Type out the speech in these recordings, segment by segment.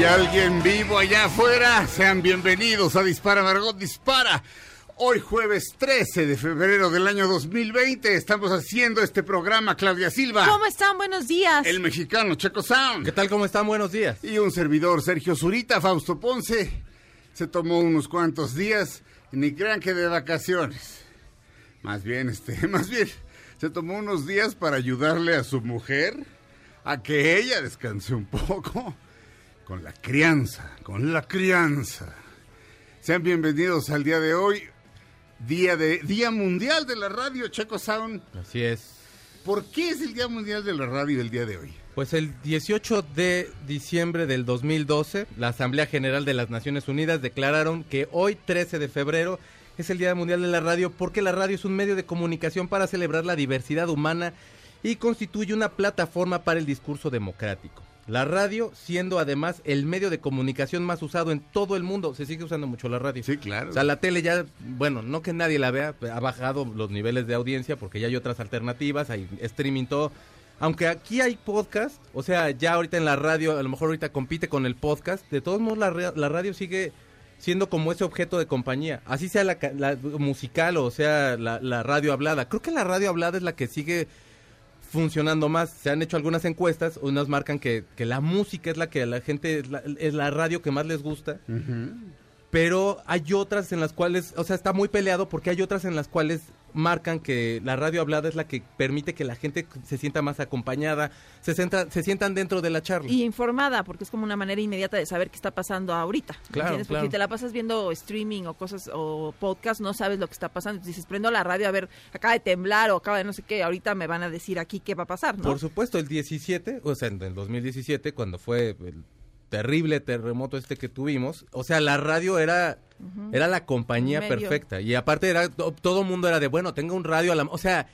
¿Hay alguien vivo allá afuera? Sean bienvenidos a Dispara Margot Dispara. Hoy jueves 13 de febrero del año 2020 estamos haciendo este programa Claudia Silva, ¿Cómo están? Buenos días. el mexicano Checo Sound ¿Qué tal? ¿Cómo están? Buenos días. y un servidor Sergio Zurita, Fausto Ponce. Se tomó unos cuantos días, ni crean que de vacaciones. Más bien, este, más bien, se tomó unos días para ayudarle a su mujer a que ella descanse un poco con la crianza, con la crianza. Sean bienvenidos al día de hoy, día de Día Mundial de la Radio Checo Sound. Así es. ¿Por qué es el Día Mundial de la Radio el día de hoy? Pues el 18 de diciembre del 2012, la Asamblea General de las Naciones Unidas declararon que hoy, 13 de febrero, es el Día Mundial de la Radio porque la radio es un medio de comunicación para celebrar la diversidad humana y constituye una plataforma para el discurso democrático. La radio siendo además el medio de comunicación más usado en todo el mundo. Se sigue usando mucho la radio. Sí, claro. O sea, la tele ya, bueno, no que nadie la vea, ha bajado los niveles de audiencia porque ya hay otras alternativas, hay streaming, todo. Aunque aquí hay podcast, o sea, ya ahorita en la radio, a lo mejor ahorita compite con el podcast, de todos modos la, ra- la radio sigue siendo como ese objeto de compañía. Así sea la, la musical o sea la, la radio hablada. Creo que la radio hablada es la que sigue funcionando más. Se han hecho algunas encuestas, unas marcan que, que la música es la que a la gente, es la, es la radio que más les gusta. Pero hay otras en las cuales, o sea, está muy peleado porque hay otras en las cuales marcan que la radio hablada es la que permite que la gente se sienta más acompañada, se, sienta, se sientan dentro de la charla. Y informada, porque es como una manera inmediata de saber qué está pasando ahorita. ¿me Claro, entiendes? Porque claro. si te la pasas viendo streaming o cosas o podcast, no sabes lo que está pasando. Dices, prendo la radio a ver, acaba de temblar o acaba de no sé qué, ahorita me van a decir aquí qué va a pasar, ¿no? Por supuesto, el 17, o sea, en el 2017, cuando fue el terrible terremoto este que tuvimos, o sea, la radio era, era la compañía Medio. perfecta. Y aparte era, to- todo el mundo era de, bueno, tenga un radio a la... O sea,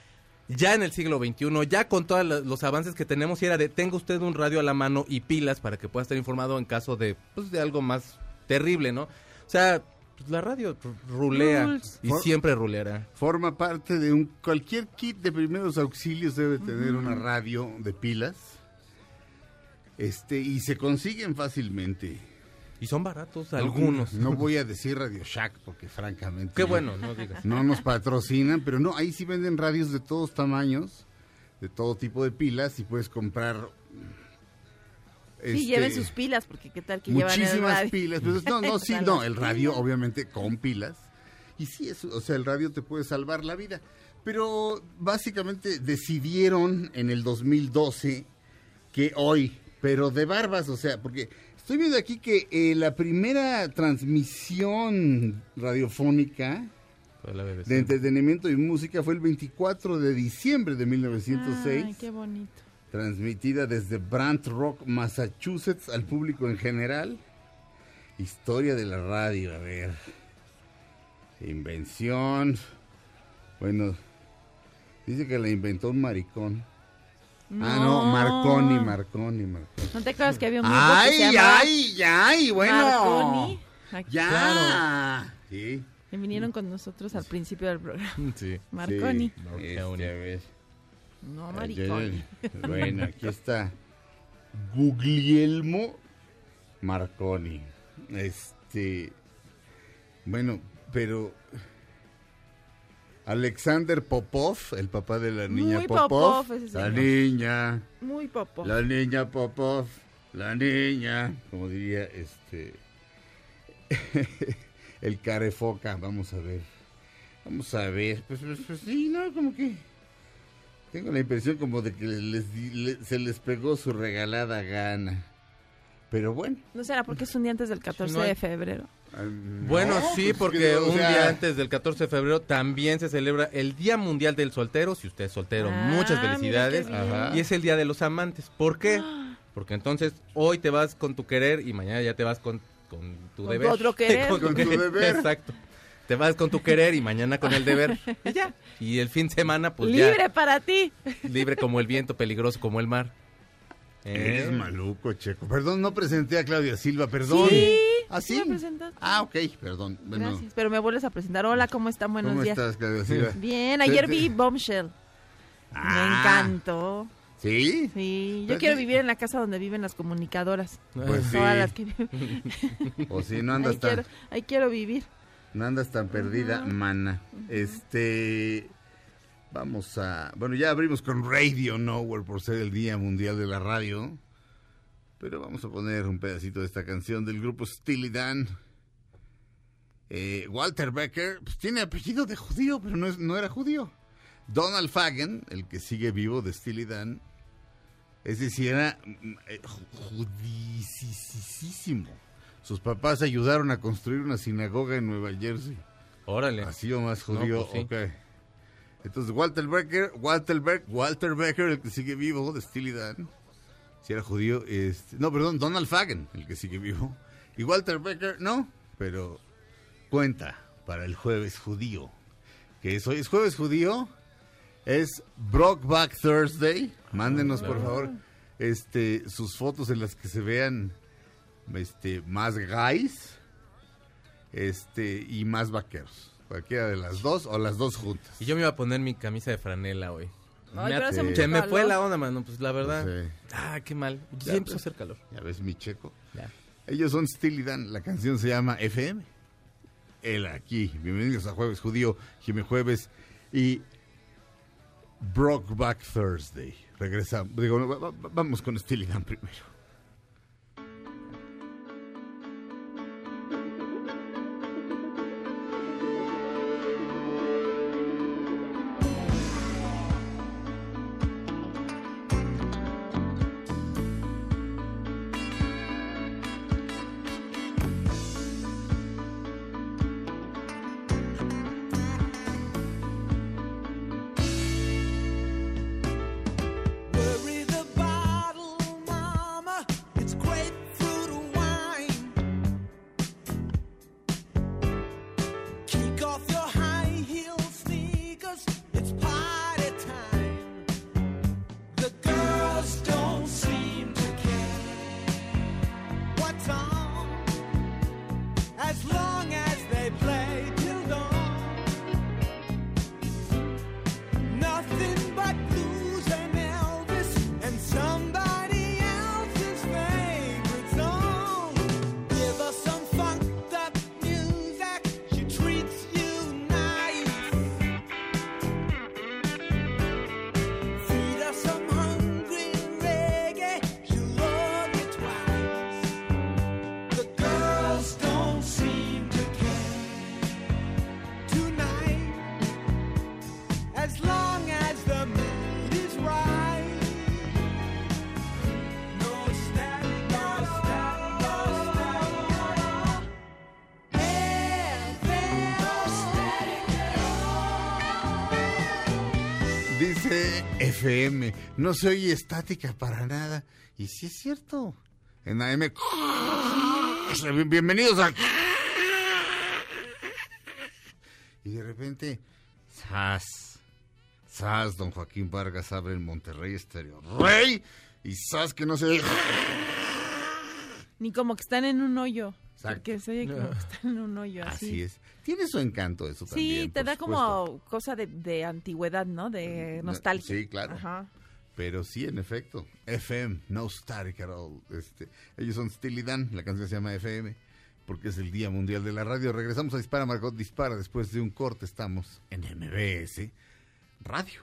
ya en el siglo XXI, ya con todos los avances que tenemos, y era de, tenga usted un radio a la mano y pilas para que pueda estar informado en caso de, pues, de algo más terrible, ¿no? O sea, pues, la radio rulea Rules. y For- siempre ruleará. Forma parte de un cualquier kit de primeros auxilios debe tener una radio de pilas. Este y se consiguen fácilmente. Y son baratos No- algunos. No, voy a decir Radio Shack porque francamente Qué bueno, no digas. no nos patrocinan, pero no, ahí sí venden radios de todos tamaños, de todo tipo de pilas y puedes comprar Sí, este, lleven sus pilas, porque qué tal que llevan el muchísimas radio. pilas. Pues, no, no, sí, no, el radio obviamente con pilas. Y sí, es, o sea, el radio te puede salvar la vida. Pero básicamente decidieron en el 2012 que hoy, pero de barbas, o sea, porque estoy viendo aquí que eh, la primera transmisión radiofónica de entretenimiento y música fue el 24 de diciembre de 1906, Ay, qué bonito. transmitida desde Brant Rock, Massachusetts, al público en general. Historia de la radio, a ver. Invención. Bueno, dice que la inventó un maricón. Ah, no, Marconi, Marconi, Marconi. ¿No te acuerdas que había un grupo que se Ay, llamaba ay, ay, bueno. Marconi? Aquí, Ya. Sí. Que vinieron con nosotros al principio del programa. Sí. Marconi. Sí, Marconi. este. No, Ay, Mariconi. ay, ay. Bueno, aquí está. Guglielmo Marconi. Este. Bueno, pero. Alexander Popov, el papá de la niña Muy Popov. Popov ese la señor. niña, Muy popo. la niña Popov, la niña, como diría este. el carefoca, vamos a ver. Vamos a ver. Pues, pues, pues, sí, no, como que. Tengo la impresión como de que les di- le- se les pegó su regalada gana. Pero bueno. ¿No será porque es un día antes del 14 No hay- de febrero? Ah, Bueno, no, sí, pues, porque que, un sea, día antes del 14 de febrero también se celebra el Día Mundial del Soltero. Si usted es soltero, Ah, muchas felicidades. Y es el Día de los Amantes. ¿Por qué? Porque entonces hoy te vas con tu querer y mañana ya te vas con, con tu Con deber. otro querer. Con tu deber. Exacto. Te vas con tu querer y mañana con el deber. Y ya. Y el fin de semana, pues ya. Libre para ti. Libre como el viento, peligroso como el mar. Eh, Eres maluco, Checo. Perdón, no presenté a Claudia Silva, perdón. Sí, ¿Ah, sí sí? me presentaste. Ah, ok, perdón. Bueno, Gracias. Pero me vuelves a presentar. Hola, ¿cómo están? Buenos ¿Cómo días. estás, Claudia Silva? Bien, ayer vi Bombshell. Me Ah. encantó. ¿Sí? Sí, yo Pues quiero sí. vivir en la casa donde viven las comunicadoras. Pues sí. Todas las que viven. O si no andas Ahí quiero, tan, ahí quiero vivir. no andas tan perdida, mana. Este, vamos a, bueno, ya abrimos con Radio Nowhere por ser el Día Mundial de la Radio. Pero vamos a poner un pedacito de esta canción del grupo Steely Dan. Eh, Walter Becker, pues tiene apellido de judío, pero no, es- no era judío. Donald Fagen, el que sigue vivo de Steely Dan, es decir, era mm, eh, ju- judicísimo. Sus papás ayudaron a construir una sinagoga en Nueva Jersey. Órale. Así o más No, judío, pues sí. ok. Entonces Walter Becker, Walter, Beck, Walter Becker, el que sigue vivo de Steely Dan, si era judío, este, no, perdón, Donald Fagen, el que sigue vivo, y Walter Becker, no, pero cuenta para el jueves judío, que es hoy. Es jueves judío, es Brokeback Thursday, mándenos por favor, este, sus fotos en las que se vean, este, más guys, este y más vaqueros. Cualquiera de las dos o las dos juntas. Y yo me iba a poner mi camisa de franela hoy. Ay, pero hace mucho Se me fue la onda, mano. Pues la verdad. Sí. Ah, qué mal. Ya, Ya empezó a hacer calor. Ya ves mi checo. Ya. Ellos son Steely Dan. La canción se llama FM. Él aquí. Bienvenidos a Jueves Judío, Jimmy Jueves y Brokeback Thursday. Regresamos. Digo, vamos con Steely Dan primero. No se oye estática para nada. Y sí es cierto. En AM, bienvenidos a... Y de repente, ¡zas! ¡zas! Don Joaquín Vargas abre en Monterrey Estéreo. ¡Rey! Y ¡zas! que no se... Ni como que están en un hoyo. Exacto. Porque se oye como que están en un hoyo así. Así es. Tiene su encanto eso también. Sí, te da supuesto. como cosa de, de antigüedad, ¿no? De nostalgia. Sí, claro. Ajá. Pero sí, en efecto, FM, no static at all. Este, ellos son Steely Dan, la canción se llama FM, porque es el Día Mundial de la Radio. Regresamos a Dispara, Margot Dispara. Después de un corte estamos en MBS Radio.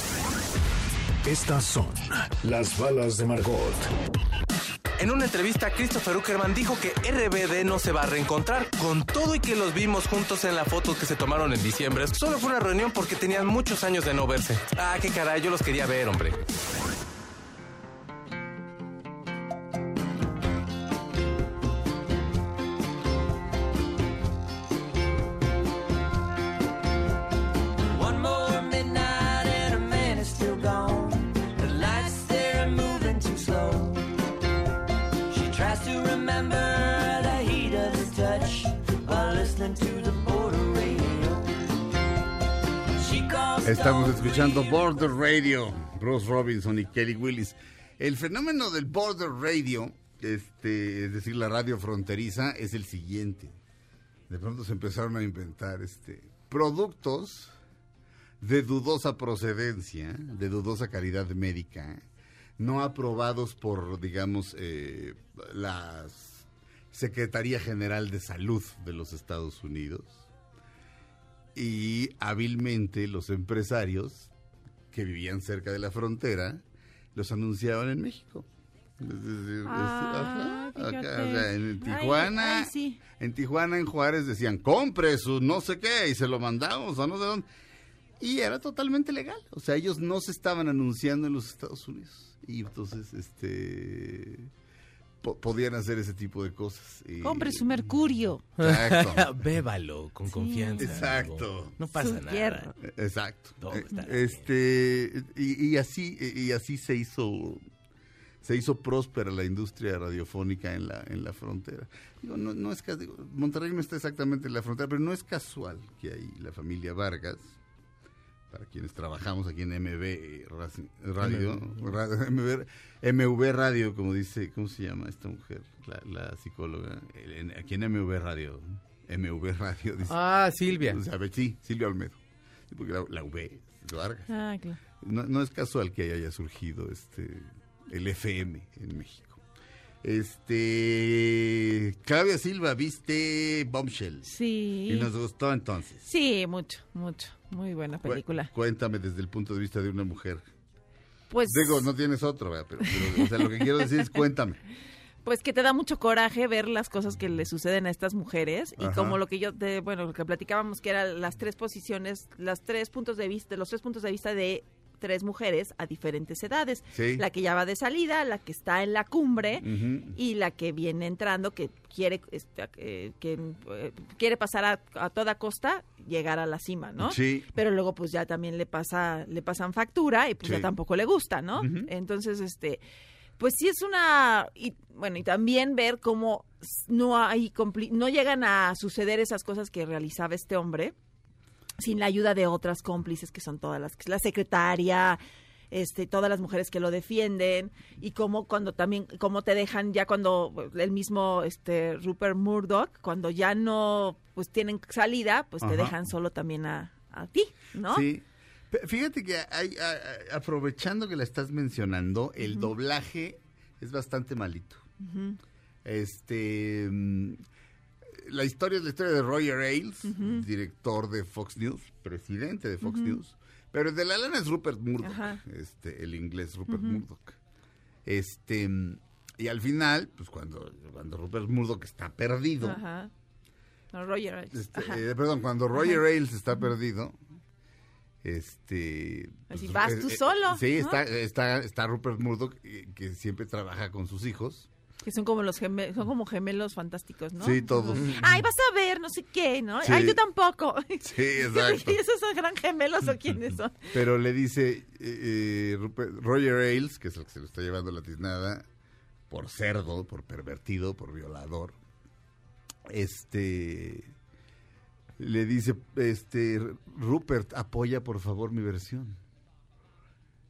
Estas son las balas de Margot. En una entrevista, Christopher Uckerman dijo que RBD no se va a reencontrar. Con todo y que los vimos juntos en la foto que se tomaron en diciembre, solo fue una reunión porque tenían muchos años de no verse. Ah, qué caray, yo los quería ver, hombre. Estamos escuchando. Border Radio, Bruce Robinson y Kelly Willis. El fenómeno del Border Radio, este, es decir, la radio fronteriza, es el siguiente. De pronto se empezaron a inventar este, productos de dudosa procedencia, de dudosa calidad médica, no aprobados por, digamos, eh, la Secretaría General de Salud de los Estados Unidos y hábilmente los empresarios que vivían cerca de la frontera los anunciaban en México. Es decir, Ah, es- ajá, acá, fíjate. o sea, en Ay, Tijuana, ay, sí. en Tijuana, en Juárez decían, compre su no sé qué y se lo mandamos a no sé dónde. Y era totalmente legal. O sea, ellos no se estaban anunciando en los Estados Unidos. Y entonces, este, po- podían hacer ese tipo de cosas. Y- Compre su mercurio. Exacto. Bébalo con Sí. confianza. Exacto. No pasa Su nada. hierro. Exacto. Todo Eh, está Este y, y así y así se hizo se hizo próspera la industria radiofónica en la en la frontera. Digo, no, no es digo, Monterrey no está exactamente en la frontera, pero no es casual que ahí la familia Vargas para quienes trabajamos aquí en MB eh, Radio, MV Radio, como dice, ¿cómo se llama esta mujer? La, la psicóloga, aquí en MV Radio, MV Radio, dice, Ah, Silvia. o sea, sí, Silvia Olmedo. Sí, porque la, la V es Vargas. Ah, claro. No, no es casual que haya surgido este el FM en México. Este Claudia Silva, viste Bombshell. Sí. Y nos gustó entonces. Sí, mucho, mucho. Muy buena Cu- película. Cuéntame desde el punto de vista de una mujer. Pues, Digo, no tienes otro, ¿verdad? pero, pero, o sea, lo que quiero decir es cuéntame. pues que te da mucho coraje ver las cosas que le suceden a estas mujeres y Ajá. como lo que yo, te, bueno, lo que platicábamos que eran las tres posiciones, las tres puntos de vista, los tres puntos de vista de tres mujeres a diferentes edades. Sí. La que ya va de salida, la que está en la cumbre y la que viene entrando que quiere este, eh, que eh, quiere pasar a, a toda costa llegar a la cima, ¿no? Sí. Pero luego pues ya también le pasa le pasan factura y pues Sí. ya tampoco le gusta, ¿no? Entonces este pues sí es una y bueno y también ver cómo no hay no llegan a suceder esas cosas que realizaba este hombre sin la ayuda de otras cómplices que son todas las la secretaria este todas las mujeres que lo defienden y cómo cuando también cómo te dejan ya cuando el mismo este Rupert Murdoch cuando ya no pues tienen salida pues te dejan solo también a, a ti no Sí. Fíjate que hay, a- a- aprovechando que la estás mencionando, el doblaje es bastante malito. Este, mm, la historia es la historia de Roger Ailes, director de Fox News, presidente de Fox News, pero el de la lana es Rupert Murdoch, Ajá. este, el inglés Rupert Murdoch. Este, y al final, pues cuando, cuando Rupert Murdoch está perdido, Ajá. No, Roger. Ailes. este, eh, perdón, cuando Roger Ailes está perdido, este... Así, vas tú eh, eh, solo, Sí, ¿no? está, está, está Rupert Murdoch, eh, que siempre trabaja con sus hijos. Que son como los gemelos, son como gemelos fantásticos, ¿no? Sí, todos. Ay, vas a ver, no sé qué, ¿no? Sí. Ay, yo tampoco. Sí, exacto. ¿Y esos son gran gemelos o quiénes son? Pero le dice eh, eh, Roger Ailes, que es el que se lo está llevando la tiznada, por cerdo, por pervertido, por violador. Este le dice, este Rupert, apoya por favor mi versión.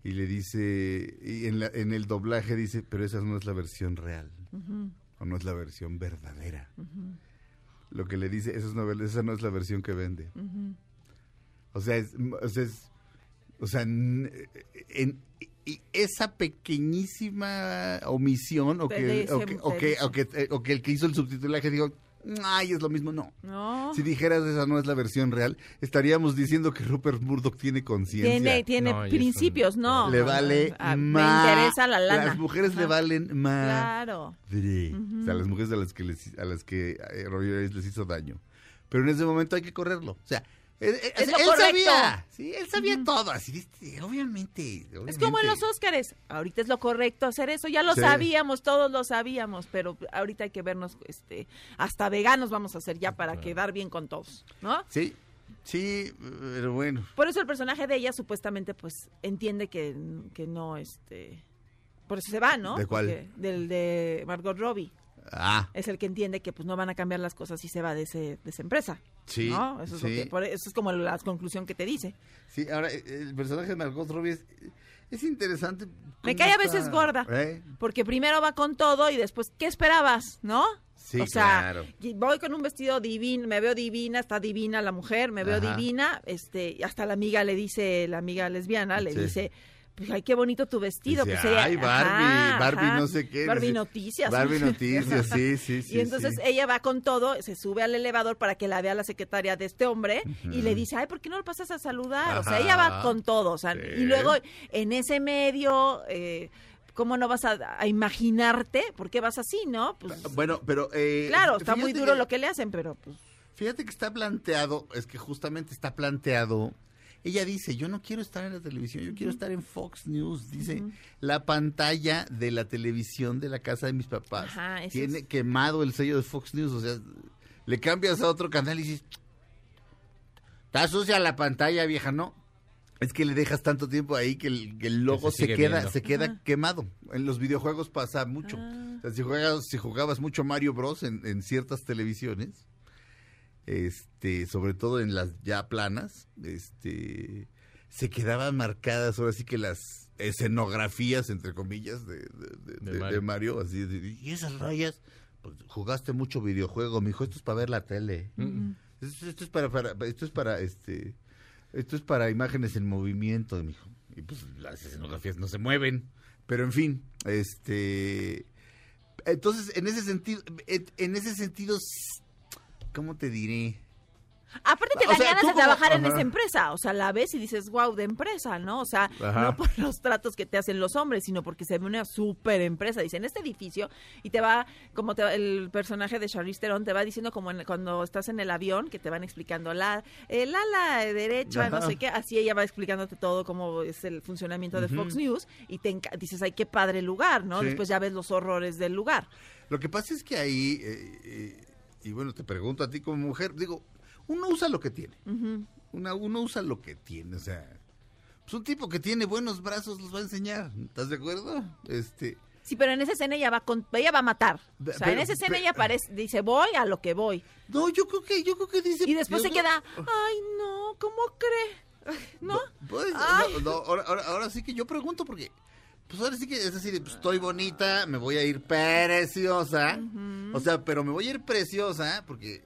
Y le dice, y en, la- en el doblaje dice, pero esa no es la versión real. O no es la versión verdadera. Lo que le dice, esa, es no, esa no es la versión que vende. O sea, es, o sea, es- o sea, n- en, y esa pequeñísima omisión o que, o, que, o que- eh, o que el que hizo el subtitulaje dijo, ay, es lo mismo, no. No. Si dijeras esa no es la versión real, estaríamos diciendo que Rupert Murdoch tiene conciencia. Tiene, tiene No, principios, no. le vale Ah, Me ma- interesa la lana. Las mujeres le valen más. Claro. O sea, las mujeres a las que, les, a las que eh, Roger les hizo daño. Pero en ese momento hay que correrlo. O sea, él, él- Es lo él sabía. Sí, él sabía todo. Así, viste, obviamente, Es como en obviamente. los Óscares. Ahorita es lo correcto hacer eso. Ya lo Sí. sabíamos, todos lo sabíamos, pero ahorita hay que vernos, este, hasta veganos vamos a hacer ya para quedar bien con todos, ¿no? Sí, sí, pero bueno. Por eso el personaje de ella supuestamente, pues, entiende que, que no, este, por eso se va, ¿no? ¿De cuál? Porque- del de Margot Robbie. Ah, Es el que entiende que, pues, no van a cambiar las cosas si se va de, ese, de esa empresa. Sí, ¿no? Eso es, lo que- por- eso es como la conclusión que te dice. sí, ahora eh, el personaje de Margot Robbie es, es interesante. Me cae a veces gorda. ¿Eh? Porque primero va con todo y después, ¿qué esperabas? ¿No? Sí, o sea, claro. voy con un vestido divino, me veo divina, está divina la mujer, me veo Ajá. divina, este, hasta la amiga le dice, la amiga lesbiana le Sí. dice, pues ay, qué bonito tu vestido. Pues ella, ay, Barbie, ajá, Barbie ajá, no sé qué. Barbie dice, Noticias. Barbie Noticias, sí, sí, sí. y entonces sí. ella va con todo, se sube al elevador para que la vea la secretaria de este hombre y le dice, ay, ¿por qué no lo pasas a saludar? O sea, ella va con todo. O sea, Sí. Y luego en ese medio, eh, ¿cómo no vas a, a imaginarte? ¿Por qué vas así, no? Pues, Bueno, pero... eh, claro, está muy duro lo que le hacen, pero pues... Fíjate que está planteado, es que justamente está planteado. Ella dice, yo no quiero estar en la televisión, yo quiero estar en Fox News. Dice, la pantalla de la televisión de la casa de mis papás Ajá, tiene es- quemado el sello de Fox News. O sea, le cambias a otro canal y dices, está sucia la pantalla, vieja, ¿no? Es que le dejas tanto tiempo ahí que el, que el logo se queda, viendo. se queda quemado. En los videojuegos pasa mucho. Ah. O sea, si, juegas, si jugabas mucho Mario Bros. en, en ciertas televisiones, este, sobre todo en las ya planas, este, se quedaban marcadas ahora sí que las escenografías, entre comillas, de, de- de- De de- Mario. así y esas rayas, pues jugaste mucho videojuego, mijo, esto es para ver la tele. Esto, esto es para, para- esto es para, este, esto es para imágenes en movimiento, mijo. Y pues las escenografías no se mueven. Pero en fin, este, entonces en ese sentido, en ese sentido, ¿cómo te diré? Aparte te dan ganas de trabajar en esa empresa, o sea, la ves y dices, wow, de empresa, ¿no? O sea, Ajá. no por los tratos que te hacen los hombres, sino porque se ve una súper empresa. Dicen, este edificio, y te va, como te va- el personaje de Charlize Theron te va diciendo como en- cuando estás en el avión, que te van explicando la, el ala derecha, no sé qué, así ella va explicándote todo cómo es el funcionamiento de Fox News, y te dices, ay, qué padre lugar, ¿no? Sí. Después ya ves los horrores del lugar. Lo que pasa es que ahí, eh, eh, y bueno, te pregunto a ti como mujer, digo, uno usa lo que tiene. Una- uno usa lo que tiene, o sea, pues un tipo que tiene buenos brazos los va a enseñar, ¿estás de acuerdo? Este, Sí, pero en esa escena ella va con, ella va a matar. O sea, Pero- en esa escena pero- ella parece, dice, voy a lo que voy. no, yo creo que, yo creo que dice. Y después se queda, ay, no, ¿cómo cree? ¿No? Pues, no, ahora- ahora sí que yo pregunto porque, pues ahora sí que es así, de, pues, estoy bonita, me voy a ir preciosa, o sea, pero me voy a ir preciosa porque,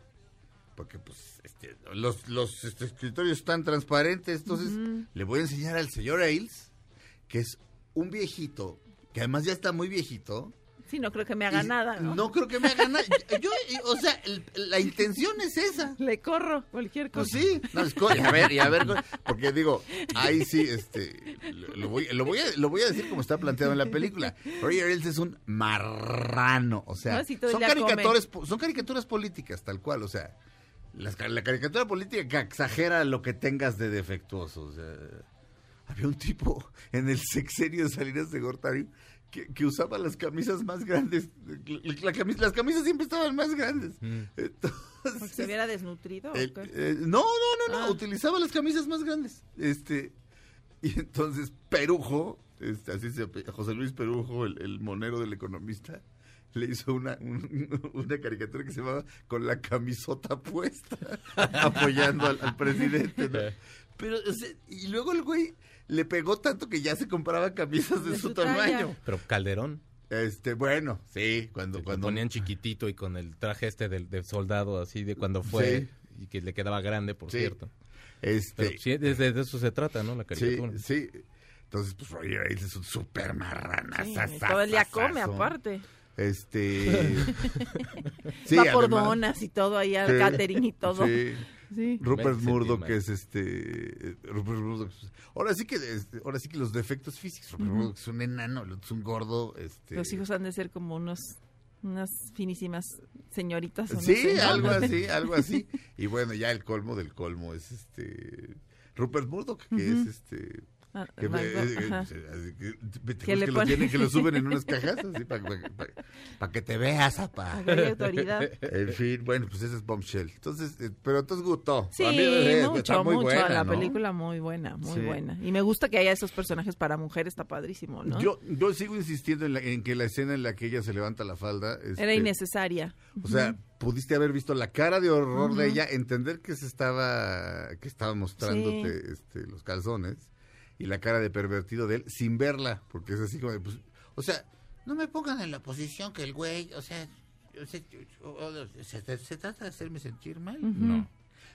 porque pues este, los, los este, escritorios están transparentes, entonces le voy a enseñar al señor Ailes, que es un viejito, que además ya está muy viejito. Sí, no creo que me haga y nada, ¿no? creo que me haga nada. Yo, o sea, el- la intención es esa. Le corro cualquier Pues cosa. sí, no, es co- y a ver, y a ver, porque digo, ahí sí, este, lo, lo voy, lo, voy a, lo voy a decir como está planteado en la película. Roger Ailes es un marrano, o sea, No, son, come. caricaturas, son caricaturas políticas, tal cual, o sea, las la caricatura política que exagera lo que tengas de defectuoso, o sea, había un tipo en el sexenio de Salinas de Gortari que, que usaba las camisas más grandes, la- la camis- las camisas siempre estaban más grandes. Entonces, Porque se hubiera desnutrido. ¿o el- qué? eh, no, no, no, no, Ah. utilizaba las camisas más grandes. Este, y entonces Perujo, este, así se José Luis Perujo, el, el monero del economista, le hizo una, un- una caricatura que se llamaba Con la camisota puesta, apoyando al, al presidente. ¿no? Pero, o sea, y luego el güey le pegó tanto que ya se compraba camisas de, De su, tamaño. Pero Calderón. Este, bueno, sí, cuando, Lo cuando ponían chiquitito y con el traje este del, del soldado así de cuando fue y que le quedaba grande, por Sí. cierto. este, Pero sí, desde de eso se trata, ¿no? La Sí, caricatura. sí. Entonces, pues Roger Ailes es un súper marrana. Sí, sa- sa- todo el día sa- come, aparte. Este. sí, Va por además- donas y todo ahí al Sí, catering y todo. Sí. Sí. Rupert Murdoch, que es este. Rupert Murdoch. Ahora sí que, este, ahora sí que los defectos físicos. Rupert Murdoch es un enano, es un gordo. Este, Los hijos han de ser como unos unas finísimas señoritas. o no Sí, algo así, algo así. Y bueno, ya el colmo del colmo es este. Rupert Murdoch, que es este. Que, me- eh, eh, que- ¿te Que le lo tienen, que lo suben en unas cajas así para que te veas, hay autoridad. En fin, bueno, pues ese es Bombshell. Entonces, eh, pero entonces gustó. Sí, A mí, eh, está mucho, muy mucho. buena, la ¿no? película muy buena, muy Sí. buena. Y me gusta que haya esos personajes para mujeres, está padrísimo, ¿no? Yo, yo sigo insistiendo en, la- en que la escena en la que ella se levanta la falda. Era este, innecesaria. O sea, pudiste haber visto la cara de horror de ella, entender que se estaba, que estaba mostrándote este, los calzones y la cara de pervertido de él sin verla, porque es así como, de, pues, o sea, no me pongan en la posición que el güey, o sea, ¿se, se trata de hacerme sentir mal? No.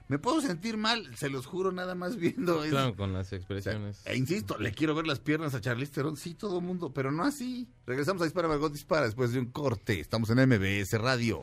Me puedo sentir mal, se los juro, nada más viendo eso. Claro, con las O sea, expresiones. e insisto, le quiero ver las piernas a Charlize Theron, sí, todo mundo, pero no así. Regresamos a Dispara Margot Dispara después de un corte. Estamos en MBS Radio.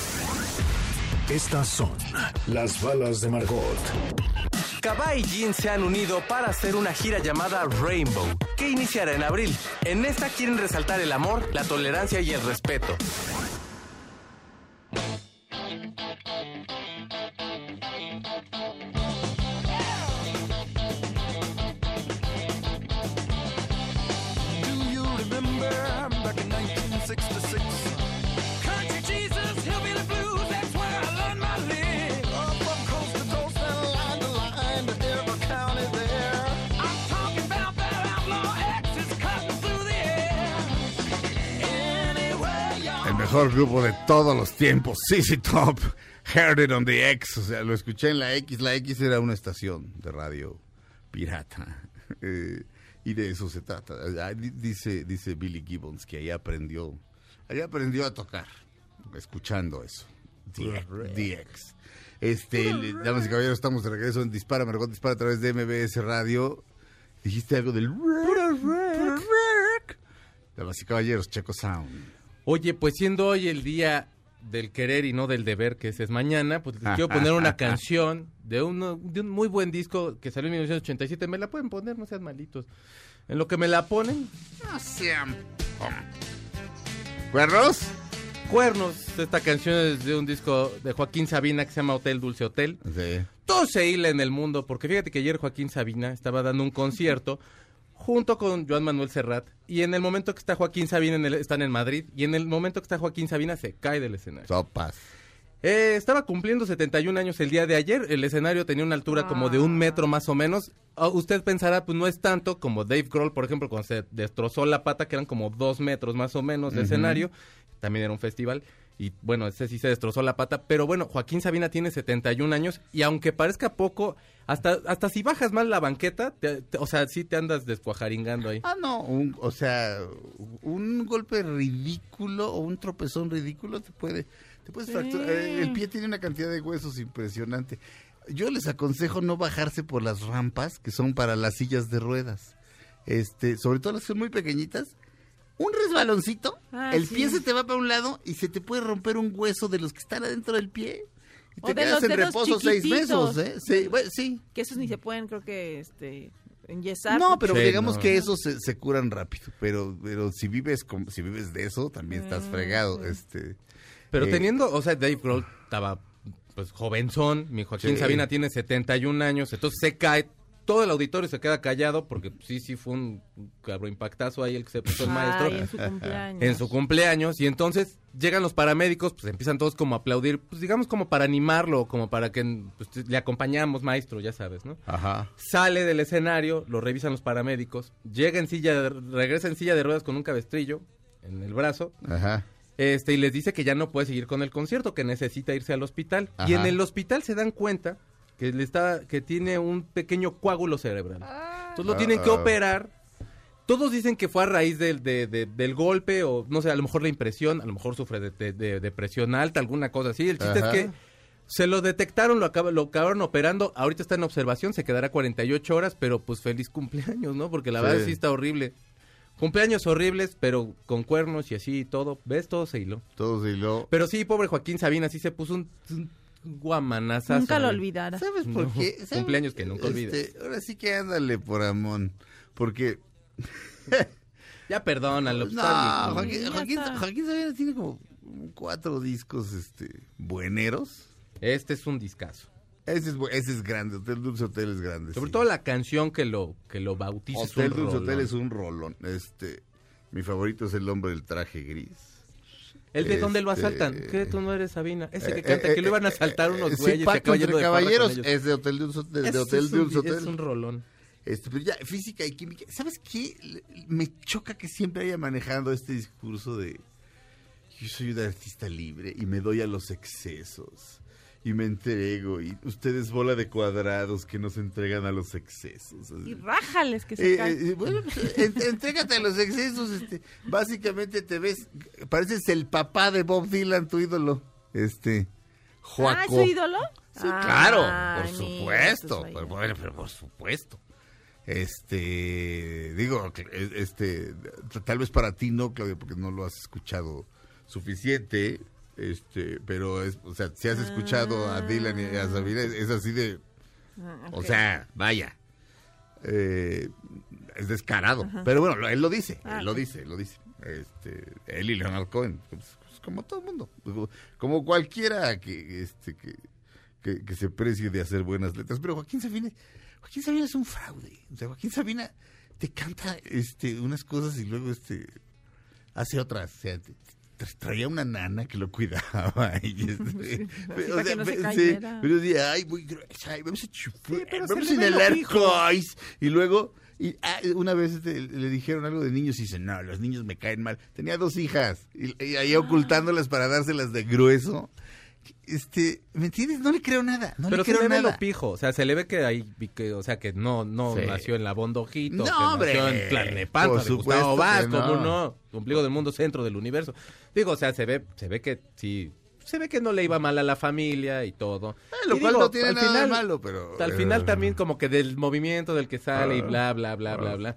Estas son las balas de Margot. Cabá y Jean se han unido para hacer una gira llamada Rainbow, que iniciará en abril. En esta quieren resaltar el amor, la tolerancia y el respeto. Do you remember back in 1966? Mejor grupo de todos los tiempos, CC Top, Heard It on the X, o sea, lo escuché en la X, la X era una estación de radio pirata, eh, y de eso se trata. Ah, di- Dice, dice Billy Gibbons que ahí aprendió, ahí aprendió a tocar, escuchando eso, The, The X. Este, damas y caballeros, estamos de regreso en Dispara, Margot Dispara a través de MBS Radio. Dijiste algo del... Damas y caballeros, Checo Sound. Oye, pues siendo hoy el día del querer y no del deber, que ese es mañana, pues les quiero poner una canción de, uno, de un muy buen disco que salió en 1987. Me la pueden poner, no sean malitos. En lo que me la ponen, No sean... ¿Cuernos? Cuernos. Esta canción es de un disco de Joaquín Sabina que se llama Hotel Dulce Hotel. Sí. Todo se hila en el mundo, porque fíjate que ayer Joaquín Sabina estaba dando un concierto junto con Joan Manuel Serrat. Y en el momento que está Joaquín Sabina, en el- están en Madrid, y en el momento que está Joaquín Sabina se cae del escenario. Sopas. Eh, estaba cumpliendo 71 años el día de ayer. El escenario tenía una altura como de un metro más o menos. Ah, usted pensará, pues no es tanto como Dave Grohl, por ejemplo, cuando se destrozó la pata, que eran como dos metros más o menos de escenario. También era un festival. Y bueno, ese sí se destrozó la pata. Pero bueno, Joaquín Sabina tiene 71 años. Y aunque parezca poco, hasta, hasta si bajas mal la banqueta, te- te- o sea, sí te andas descuajaringando ahí. Ah, no, un- o sea, un golpe ridículo o un tropezón ridículo te puede, te puedes Sí. fracturar. Eh, El pie tiene una cantidad de huesos impresionante. Yo les aconsejo no bajarse por las rampas que son para las sillas de ruedas. Este, sobre todo las que son muy pequeñitas. Un resbaloncito, Ah, el sí. pie se te va para un lado y se te puede romper un hueso de los que están adentro del pie. Y O te de quedas los en reposo seis meses, ¿eh? Sí, bueno, sí. Que esos ni se pueden, creo que, este, enyesar. No, pero Sí, digamos no. que esos se, se curan rápido. Pero, pero si vives con- si vives de eso, también estás fregado. Este, Pero eh, teniendo, o sea, Dave Grohl estaba pues jovenzón, mi Joaquín Sí. Sabina tiene 71 años, entonces se cae, todo el auditorio se queda callado porque sí, sí fue un cabro impactazo ahí el que se puso el maestro Ay, en su cumpleaños. en su cumpleaños y entonces llegan los paramédicos, pues empiezan todos como a aplaudir, pues digamos como para animarlo, como para que pues, le acompañamos maestro, ya sabes, ¿no? Ajá. Sale del escenario, lo revisan los paramédicos, llega en silla, de- regresa en silla de ruedas con un cabestrillo en el brazo Ajá. este, y les dice que ya no puede seguir con el concierto, que necesita irse al hospital. Y en el hospital se dan cuenta que le está, que tiene un pequeño coágulo cerebral. Entonces lo tienen que Ah. operar. Todos dicen que fue a raíz del, de- de- del golpe, o no sé, a lo mejor la impresión, a lo mejor sufre de, de- de depresión alta, alguna cosa así. El chiste Ajá. es que se lo detectaron, lo, acaba- lo acabaron operando, ahorita está en observación, se quedará 48 horas, pero pues feliz cumpleaños, ¿no? Porque la Sí. verdad sí está horrible. Cumpleaños horribles, pero con cuernos y así y todo. ¿Ves? Todo se hiló. Todos y lo. Pero sí, pobre Joaquín Sabina, sí se puso un, un guamanazazo. Nunca lo olvidara. ¿Sabes por No, qué? ¿Sabes? cumpleaños que nunca olvidas. Este, ahora sí que ándale por Amón. Porque. Ya perdónalo. pues, No. Joaquín, Ya Joaquín, está. Joaquín Sabina tiene como cuatro discos este, bueneros. Este es un discazo. Ese es, bu- ese es grande. Hotel Dulce Hotel es grande. Sobre sí. todo la canción que lo, que lo bautiza. es Hotel un Dulce rolón. Hotel es un rolón. Este, mi favorito es el hombre del traje gris. ¿El de dónde lo Este, asaltan? ¿Qué? ¿Tú no eres Sabina? Ese que Eh, canta, eh, que lo iban a eh, asaltar unos sí, güeyes se Pacto entre de caballeros es de Hotel de, de Ese Hotel es un- Hotel. Es un rolón. Este, pero ya, física y química. ¿Sabes qué? Me choca que siempre haya manejando este discurso de yo soy un artista libre y me doy a los excesos y me entrego y ustedes bola de cuadrados que no se entregan a los excesos. Y rájales que se Eh, caen. eh, bueno, pues, en- entrégate a los excesos, este, básicamente te ves, pareces el papá de Bob Dylan, tu ídolo, este, Ah, Joaco. ¿es su ídolo? Sí, claro, por supuesto, pues, pero, bueno, pero por supuesto. Este, digo, este, tal vez para ti no, Claudia, porque no lo has escuchado suficiente, este, pero es, o sea, si has escuchado a Dylan y a Sabina, es, es así de, Ah, o sea, vaya, eh, es descarado, pero bueno, él lo dice, Ah, él lo dice, él lo dice, este, él y Leonard Cohen, pues, pues, como todo el mundo, como- como cualquiera que, este, que, que, que se precie de hacer buenas letras, pero Joaquín Sabina, Joaquín Sabina es un fraude, o sea, Joaquín Sabina te canta, este, unas cosas y luego, este, hace otras, o sea, te- traía una nana que lo cuidaba y este, o sea, no se sí, pero decía, ay, muy gruesa, ay, vamos a chupar, vamos lo fijo. arcoíris. Y luego, y, ah, una vez este, le dijeron algo de niños y dice, no, los niños me caen mal. Tenía dos hijas y, y ahí ocultándolas para dárselas de grueso. Este, ¿me entiendes? No le creo nada, no Pero le se creo le ve nada. lo pijo, o sea, se le ve que ahí, que, o sea, que no, no Sí. nació en la Bondojito, No, que hombre, nació en Tlalnepantla por de supuesto Gustavo que Vaz, no. como no, ombligo del mundo, centro del universo. Digo, o sea, se ve, se ve que sí, se ve que no le iba mal a la familia y todo. Eh, lo Y cual digo, no tiene al nada de final- malo, pero... Al eh, final también como que del movimiento del que sale y Ah. bla, bla, bla, bla, bla.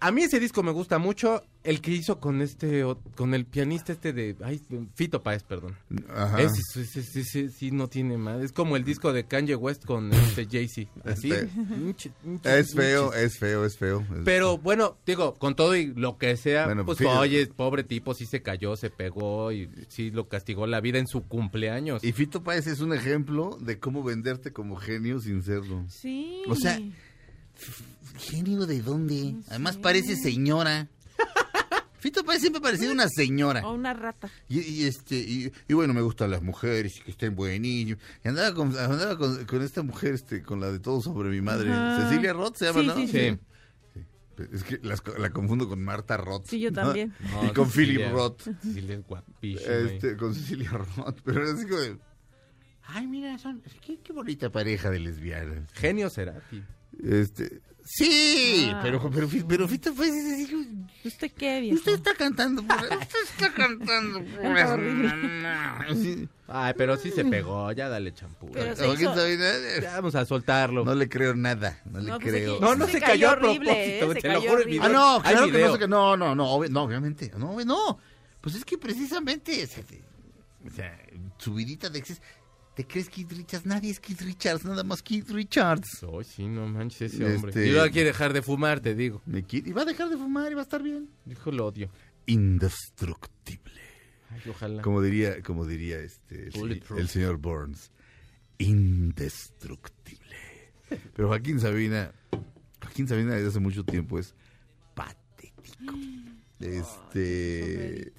A mí ese disco me gusta mucho, el que hizo con este, con el pianista este de, ay, Fito Páez, perdón. Ajá. Ese, ese- ese- ese sí no tiene más. Es como el disco de Kanye West con este Jay-Z. Así. Este, hinche- Es feo, es feo, es feo. Pero bueno, digo, con todo y lo que sea, Bueno, pues oye, pobre tipo, sí se cayó, se pegó y sí lo castigó la vida en su cumpleaños. Y Fito Páez es un ejemplo de cómo venderte como genio sin serlo. Sí. O sea, ¿Genio de dónde? Además parece señora. Fito parece siempre ha parecido una señora. O una rata. Y, y, este y, y bueno, me gustan las mujeres y que estén buenillos. Y andaba con, andaba con, con esta mujer, este, con la de todo sobre mi madre. Ajá. Cecilia Roth se llama, Sí, ¿no? sí, sí. Sí. Es que las la confundo con Marta Roth. Sí, yo también. No, y con Cecilia- Philip Roth. Cecilia es guapísima. Este, con Cecilia Roth. Pero era así como de. Ay, mira, son. Qué, qué bonita pareja de lesbianas. Genio será, tío. Este. Sí, Ah. pero, pero, pero Fito pues, ¿Usted qué, viejo? Usted está cantando. por- Usted está cantando. por-. Sí. Ay, pero sí se pegó, ya dale champú. Pero se hizo- vamos a soltarlo. No le creo nada. No le No, pues, creo. aquí- No, no Se se, cayó cayó a propósito, ¿eh? Se te lo juro. horrible. Ah, no, claro que no, no, no, no, no, obviamente, no, no, pues es que precisamente, o sea, te- o sea, subidita de exceso, ¿te crees Keith Richards? Nadie es Keith Richards, nada más Keith Richards. Ay, sí, no manches ese hombre. Este- Y luego quiere dejar de fumar, te digo. Keith, y va a dejar de fumar y va a estar bien. Dijo, lo odio. Indestructible. Ay, ojalá. Como diría, como diría este, el, Bulletproof. el señor Burns, indestructible. Pero Joaquín Sabina, Joaquín Sabina desde hace mucho tiempo es patético. Este,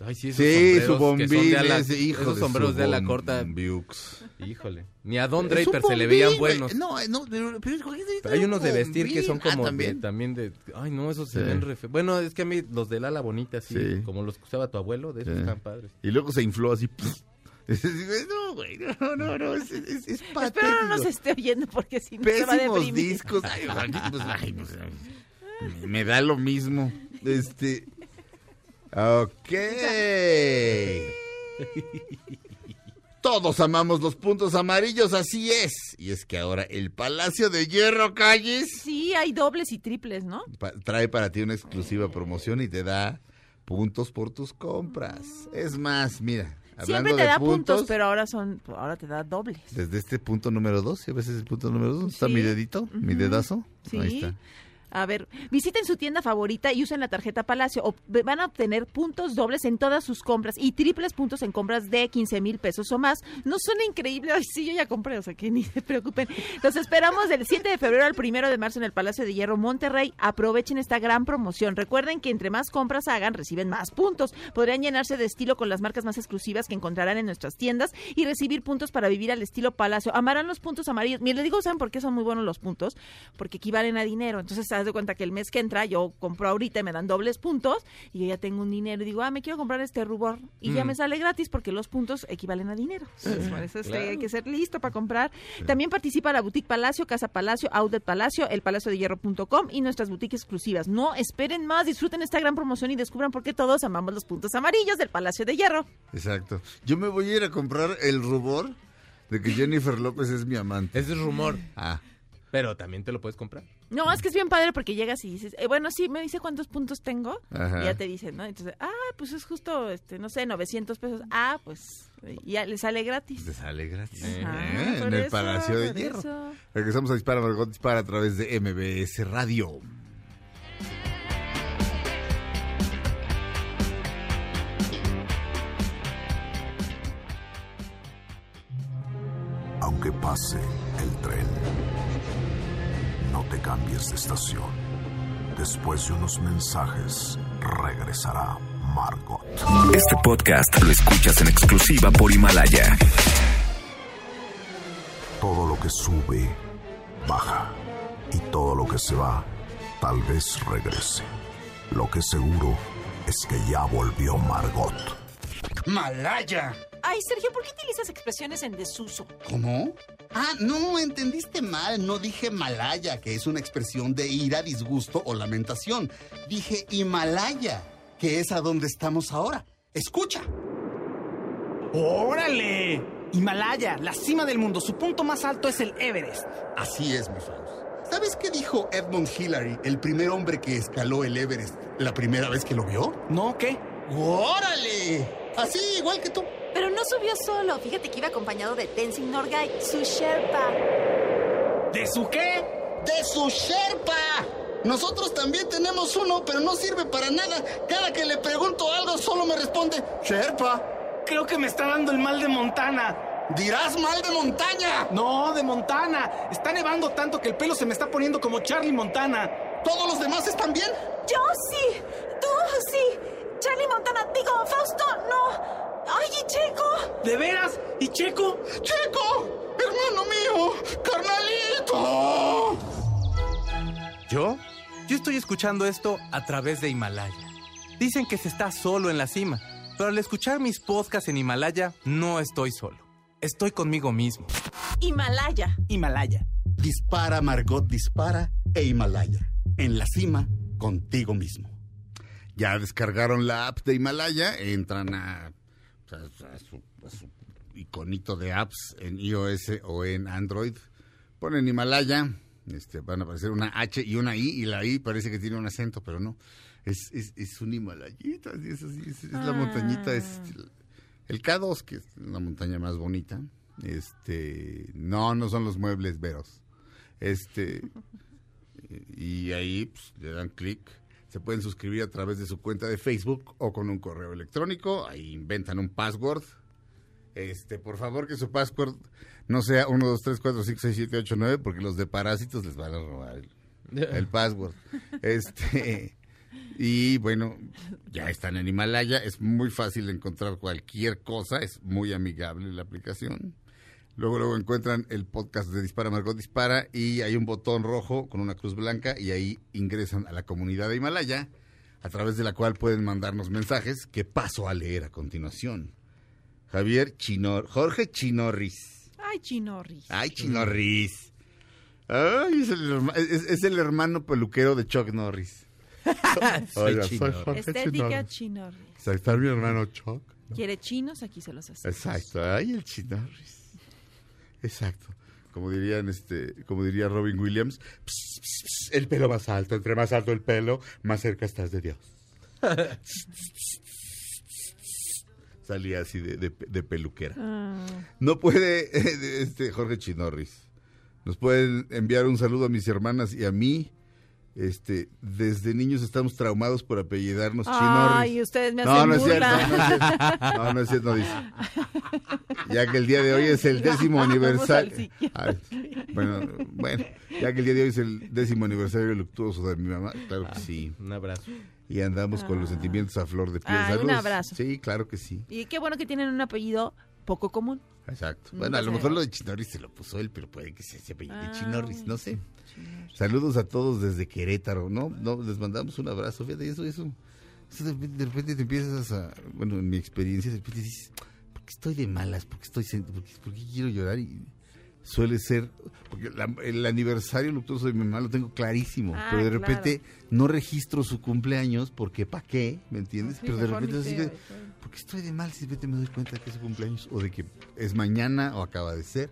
Ay, sí, esos sí, su sombreros que son bombín, de ala- ese hijo esos de sombreros su de ala corta. bombiux. Híjole. Ni a Don un Draper se le veían buenos. No, eh, no, pero, pero Pero hay unos un de vestir que son bombín. como Ah, de, también. también de... Ay, no, esos se ven re Bueno, es que a mí los del ala bonita, sí, Sí. como los que usaba tu abuelo, de esos Sí. están padres. Y luego se infló así. No, güey, no, no, no, es, es, es patético. Espero no nos esté oyendo porque si no se va a discos. Ay, pues, ay, pues, ay, me da lo mismo. Este. Ok. Todos amamos los puntos amarillos, así es. Y es que ahora el Palacio de Hierro Calles Sí, hay dobles y triples, ¿no? pa- trae para ti una exclusiva promoción y te da puntos por tus compras. Es más, mira, Siempre te de da puntos, puntos, pero ahora son, ahora te da dobles. desde este punto número dos, a veces el punto número dos, está Sí. mi dedito, mi Ujú. dedazo. Sí. Ahí está. A ver, visiten su tienda favorita y usen la tarjeta Palacio. Van a obtener puntos dobles en todas sus compras y triples puntos en compras de 15 mil pesos o más. ¿No suena increíble? Ay, sí, yo ya compré, o sea que ni se preocupen. Los esperamos del 7 de febrero al 1 de marzo en el Palacio de Hierro Monterrey. Aprovechen esta gran promoción. Recuerden que entre más compras hagan, reciben más puntos. Podrán llenarse de estilo con las marcas más exclusivas que encontrarán en nuestras tiendas y recibir puntos para vivir al estilo Palacio. Amarán los puntos amarillos. Mire, les digo, ¿saben por qué son muy buenos los puntos? Porque equivalen a dinero. Entonces, haz de cuenta que el mes que entra yo compro ahorita y me dan dobles puntos y yo ya tengo un dinero y digo, ah, me quiero comprar este rubor y ya Mm. me sale gratis porque los puntos equivalen a dinero. Entonces, por eso es que Claro. hay que ser listo para comprar. También participa la Boutique Palacio, Casa Palacio, Outlet Palacio, el Palacio de Hierro.com y nuestras boutiques exclusivas. No esperen más, disfruten esta gran promoción y descubran por qué todos amamos los puntos amarillos del Palacio de Hierro. Exacto. Yo me voy a ir a comprar el rubor de que Jennifer López es mi amante. Ese es rumor, Ah, pero también te lo puedes comprar. No, es que es bien padre porque llegas y dices, eh, bueno, sí, me dice cuántos puntos tengo. Ajá. Y ya te dicen, ¿no? Entonces, ah, pues es justo, este, no sé, 900 pesos. Ah, pues ya le sale gratis. te sale gratis. Ajá, Eh, en el eso, Palacio de Hierro. eso. Regresamos a Dispara Margot Dispara a través de MBS Radio. Aunque pase el tren, no te cambies de estación. Después de unos mensajes, regresará Margot. Este podcast lo escuchas en exclusiva por Himalaya. Todo lo que sube, baja. Y todo lo que se va, tal vez regrese. Lo que seguro es que ya volvió Margot. Malaya. Ay, Sergio, ¿por qué utilizas expresiones en desuso? ¿Cómo? Ah, no, entendiste mal. No dije Malaya, que es una expresión de ira, disgusto o lamentación. Dije Himalaya, que es a donde estamos ahora. Escucha. ¡Órale! Himalaya, la cima del mundo. Su punto más alto es el Everest. Así es, mi Faust. ¿Sabes qué dijo Edmund Hillary, el primer hombre que escaló el Everest, la primera vez que lo vio? ¿No qué? ¡Órale! Así, igual que tú. Pero no subió solo. Fíjate que iba acompañado de Tenzin Norgay, su Sherpa. ¿De su qué? ¡De su Sherpa! Nosotros también tenemos uno, pero no sirve para nada. Cada que le pregunto algo, solo me responde Sherpa. Creo que me está dando el mal de Montana. Dirás mal de montaña. No, de Montana. Está nevando tanto que el pelo se me está poniendo como Charlie Montana. ¿Todos los demás están bien? Yo sí. Tú sí. Charlie Montana, digo, Fausto, no. Ay, y Checo. ¿De veras? ¿Y Checo? ¡Checo! ¡Hermano mío! ¡Carnalito! ¿Yo? Yo estoy escuchando esto a través de Himalaya. Dicen que se está solo en la cima, pero al escuchar mis podcasts en Himalaya, no estoy solo. Estoy conmigo mismo. Himalaya. Himalaya. Dispara, Margot, dispara e Himalaya. En la cima, contigo mismo. Ya descargaron la app de Himalaya, entran a, a- su, a su iconito de apps en iOS o en Android, ponen Himalaya, este, van a aparecer una H y una I, y la I parece que tiene un acento, pero no. Es, es, es un Himalayita, es, así es, es la montañita, es el K2, que es la montaña más bonita. Este, no, no son los muebles veros. Este, y ahí pues, le dan clic. Se pueden suscribir a través de su cuenta de Facebook o con un correo electrónico. Ahí inventan un password. Este, por favor, que su password no sea 1, 2, 3, 4, 5, 6, 7, 8, 9, porque los de parásitos les van a robar el, el password. Este, y bueno, ya están en Himalaya. Es muy fácil encontrar cualquier cosa. Es muy amigable la aplicación. Luego, luego encuentran el podcast de Dispara Margot Dispara y hay un botón rojo con una cruz blanca y ahí ingresan a la comunidad de Himalaya, a través de la cual pueden mandarnos mensajes que paso a leer a continuación. Javier Chinor, Jorge Chinorris. Ay, Chinorris. Ay, Chinorris. Ay, es el, es- es el hermano peluquero de Chuck Norris. Soy. Jorge Estética Chinorris. Está mi hermano Chuck. ¿Quiere chinos? Aquí se los hace. Exacto, ay, el Chinorris. Exacto. Como dirían este, como diría Robin Williams, "Ps, ps, ps, el pelo más alto, entre más alto el pelo, más cerca estás de Dios. Salía así de, de- de peluquera. Ah. No puede, este, Jorge Chinorris. Nos pueden enviar un saludo a mis hermanas y a mí. Este, desde niños estamos traumados por apellidarnos Chinorris. Ay, ustedes me No, hacen no es cierto, burla. no es cierto. No, no es cierto, no dice. Ya que el día de hoy es el décimo aniversario. Ay, bueno, bueno, ya que el día de hoy es el décimo aniversario luctuoso de mi mamá, claro que sí. Un abrazo. Y andamos con los sentimientos a flor de piel. Ay, un abrazo. Sí, claro que sí. Y qué bueno que tienen un apellido poco común. Exacto. Nunca Bueno, a lo se- mejor lo de Chinorris se lo puso él, pero puede que se se apellide Ah, Chinorris, no sé. Saludos a todos desde Querétaro, ¿no? No, les mandamos un abrazo. Fíjate, eso, eso. eso de, repente, de repente te empiezas a. Bueno, en mi experiencia, de repente dices, ¿por qué estoy de malas? ¿Por qué, estoy, por qué, por qué quiero llorar? Y suele ser. Porque la- el aniversario luctuoso de mi mamá lo tengo clarísimo, Ah, pero de claro. repente no registro su cumpleaños porque ¿para qué? ¿Me entiendes? Sí, pero de repente así feo de, y todo. ¿por qué estoy de mal si de repente me doy cuenta que es su cumpleaños o de que es mañana o acaba de ser?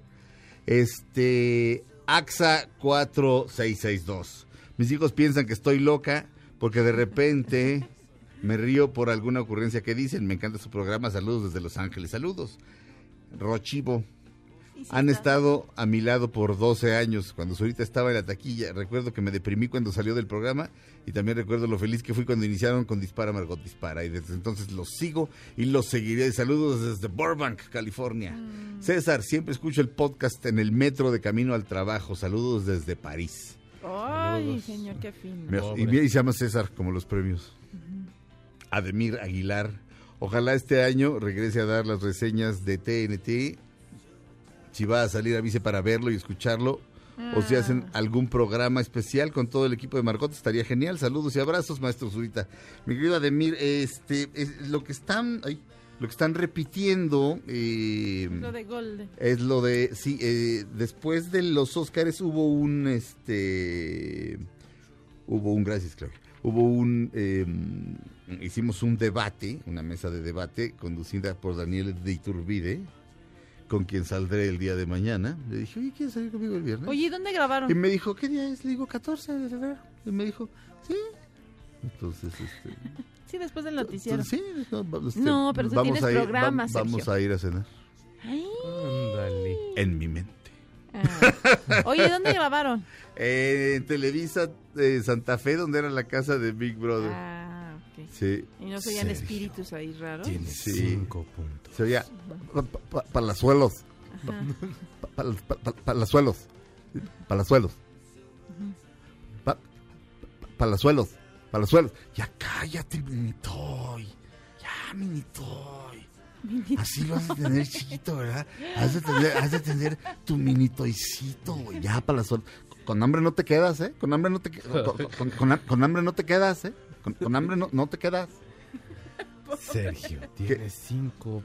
Este, AXA 4662. Mis hijos piensan que estoy loca porque de repente me río por alguna ocurrencia que dicen. Me encanta su programa. Saludos desde Los Ángeles. Saludos. Rochivo. Han estado a mi lado por 12 años. Cuando Zurita estaba en la taquilla, recuerdo que me deprimí cuando salió del programa y también recuerdo lo feliz que fui cuando iniciaron con Dispara Margot Dispara. Y desde entonces los sigo y los seguiré. Saludos desde Burbank, California. César, siempre escucho el podcast en el metro de camino al trabajo. Saludos desde París. Ay, señor, qué fino. Y, y se llama César, como los premios. Ademir Aguilar. Ojalá este año regrese a dar las reseñas de TNT. Si va a salir, avise para verlo y escucharlo. O si hacen algún programa especial con todo el equipo de Margot, estaría genial. Saludos y abrazos, maestro Zurita. Mi querido Ademir, este, es lo que están, ay, lo que están repitiendo. eh, Lo de Golde. es lo de, sí, eh, después de los Óscares hubo un, este, hubo un, gracias Claudia, hubo un, eh, hicimos un debate, una mesa de debate conducida por Daniel de Iturbide, con quien saldré el día de mañana. Le dije, oye, ¿quieres salir conmigo el viernes? Oye, ¿y dónde grabaron? Y me dijo, ¿qué día es? Le digo, 14 de febrero. Y me dijo, sí. Entonces, este... Sí, después del noticiero. Sí, no, va- este, No, pero tú vamos tienes a ir- programa, Vamos Sergio. a ir a cenar. Ay. Ándale. En mi mente. Ah. Oye, ¿dónde grabaron? Eh, en Televisa eh, Santa Fe, donde era la casa de Big Brother. Ah, Sí. ¿Y no se oían Sergio. espíritus ahí raros? Sí. Se oía pa- pa- pa- palazuelos. Pa- pa- pa- pa- Palazuelos. Palazuelos. Pa- pa- Palazuelos. Palazuelos. Ya cállate, Minitoy. Ya, Minitoy. Así lo has de tener chiquito, ¿verdad? Has de tener, has de tener tu minitoicito, güey. Ya, Palazuelos. Con hambre no te quedas, ¿eh? Con hambre no te, que- con, con- con- con hambre no te quedas, ¿eh? Con, con hambre no, no te quedas. Sergio, tienes cinco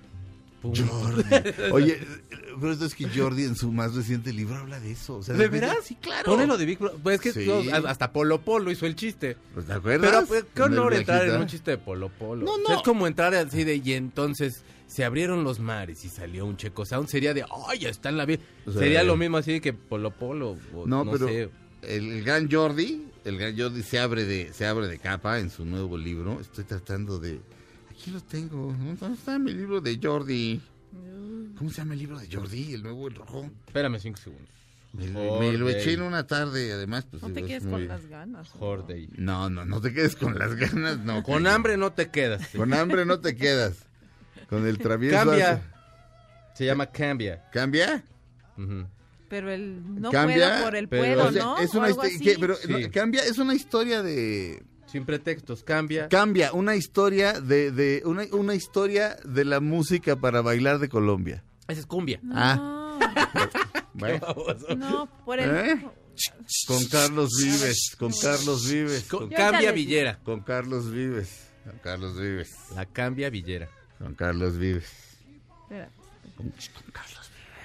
puntos. Jordi. Oye, pero esto es que Jordi en su más reciente libro habla de eso. O sea, ¿De repente- veras? Sí, claro. Ponelo de Big Brother. Pues es que Sí. hasta Polo Polo hizo el chiste. Pues, ¿te acuerdas? Pero pues, qué honor entrar en un chiste de Polo Polo. No, O sea, no. Es como entrar así de, y entonces se abrieron los mares y salió un checo sound. Sería de, ay, ya está en la vida. O sea, Sería eh, lo mismo así que Polo Polo. o No, no, pero sé. el, el gran Jordi, el gran Jordi se abre de se abre de capa en su nuevo libro. Estoy tratando de aquí lo tengo. ¿Dónde está mi libro de Jordi? ¿Cómo se llama el libro de Jordi? El nuevo, el rojo. Espérame cinco segundos. Me, lo- me lo eché en una tarde, además. Pues, No te es quedes muy- con las ganas. Jordi. No, no, no te quedes con las ganas, no. Con hambre no te quedas. Con hambre no te quedas. Con el travieso. Cambia. hace- Se llama Cambia. ¿Cambia? Pero el no ¿Cambia? puedo por el Pero- puedo, O sea, ¿no? es O una algo histo- así. ¿qué? pero Sí. no, cambia, es una historia de Sin pretextos, cambia. cambia, una historia de, de una, una historia de la música para bailar de Colombia. Esa es cumbia. Ah, bueno. No, no, por el... ¿Eh? Con Carlos Vives, con Carlos Vives, Co- con, cambia Villera. con Carlos Vives, con Carlos Vives, La cambia Villera. Con Carlos Vives. Espera.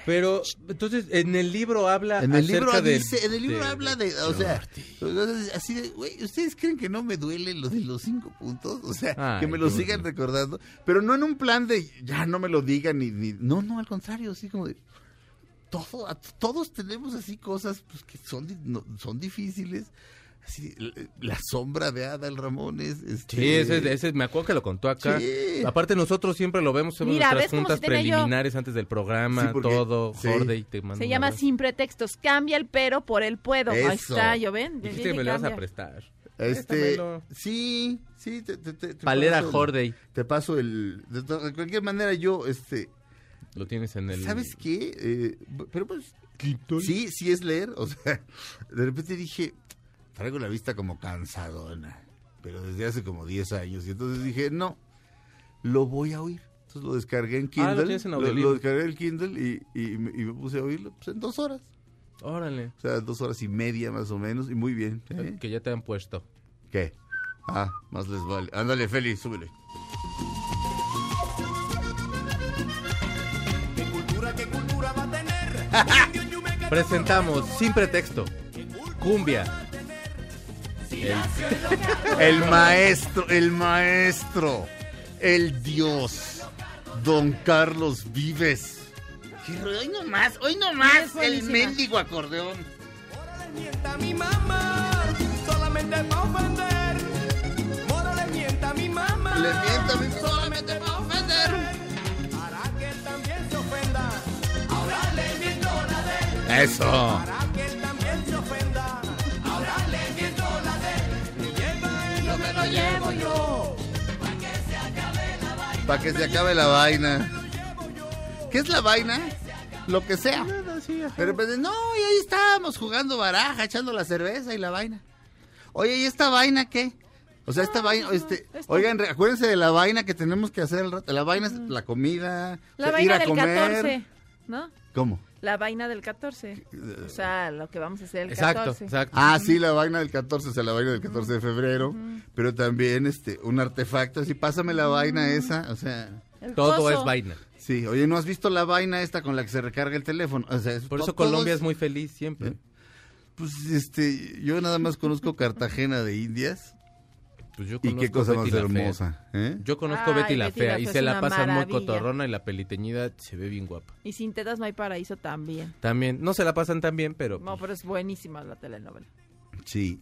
Pero, entonces, en el libro habla En el libro dice, en el libro de- habla de, o sea, entonces, así de, güey, ¿ustedes creen que no me duele lo de los cinco puntos? O sea, Ay, que me lo sigan recordando, pero no en un plan de, ya no me lo digan, ni, ni- no, no, al contrario, así como de, todo, todos tenemos así cosas pues, que son, no- son difíciles, la, sombra de Adal Ramones, este, Sí, ese, ese me acuerdo que lo contó acá. Sí. Aparte nosotros siempre lo vemos en Mira, nuestras ¿ves cómo juntas si tenía yo? preliminares antes del programa, Sí, porque- todo, sí. Jordi, te mando Se llama abrazo. Sin Pretextos. Cambia el pero por el puedo. Ahí Eso. está, ¿yo ven? Dijiste que me lo vas a prestar. Este, sí, sí, te, te, te- te Palera Jordi. Te paso el, de, cualquier manera yo, este, Lo tienes en el... ¿Sabes qué? Eh, pero pues, sí, sí es leer. O sea, de repente dije, traigo la vista como cansadona, pero desde hace como 10 años. Y entonces dije, no, lo voy a oír. Entonces lo descargué en Ah, Kindle. lo tienes en lo, lo descargué en el Kindle y, y, me- y me puse a oírlo pues, en dos horas. Órale. O sea, dos horas y media más o menos. Y muy bien. ¿eh? Que ya te han puesto. ¿Qué? Ah, más les vale. Ándale, Feli, súbele. Presentamos, sin pretexto, cumbia. El maestro, el maestro, el dios, don Carlos Vives. Hoy no más, hoy no más, Es buenísima. el mendigo acordeón. mienta a mi mamá, solamente ofender. Mora le mienta a mi mamá. Le mienta a mí solamente para ofender. Para que él también se ofenda. Ahora le miento la de él. Eso. Yo llevo yo. Para que se acabe la vaina. ¿Qué es la vaina? Lo que sea. De repente, no, y ahí estábamos jugando baraja, echando la cerveza y la vaina. Oye, ¿y esta vaina qué? O sea, esta vaina, este, oigan, re- acuérdense de la vaina que tenemos que hacer al rato. La vaina es la comida, La o sea, vaina ir a del comer. 14, ¿no? ¿Cómo? La vaina del 14. O sea, lo que vamos a hacer el Exacto, 14. exacto. Ah, sí, la vaina del 14, o sea, la vaina del 14 de febrero, pero también este un artefacto, así pásame la vaina esa, o sea, El Todo coso. es vaina. sí, oye, ¿no has visto la vaina esta con la que se recarga el teléfono? O sea, es- Por eso Colombia es muy feliz siempre. Pues este, yo nada más conozco Cartagena de Indias Pues yo y conozco qué cosa Betty más hermosa, ¿eh? Yo conozco Ay, Betty la Betty Fea la y se la pasan muy cotorrona y la peliteñida se ve bien guapa. Y sin tetas no hay paraíso también. También, no se la pasan tan bien, pero No, pero es buenísima la telenovela. Sí.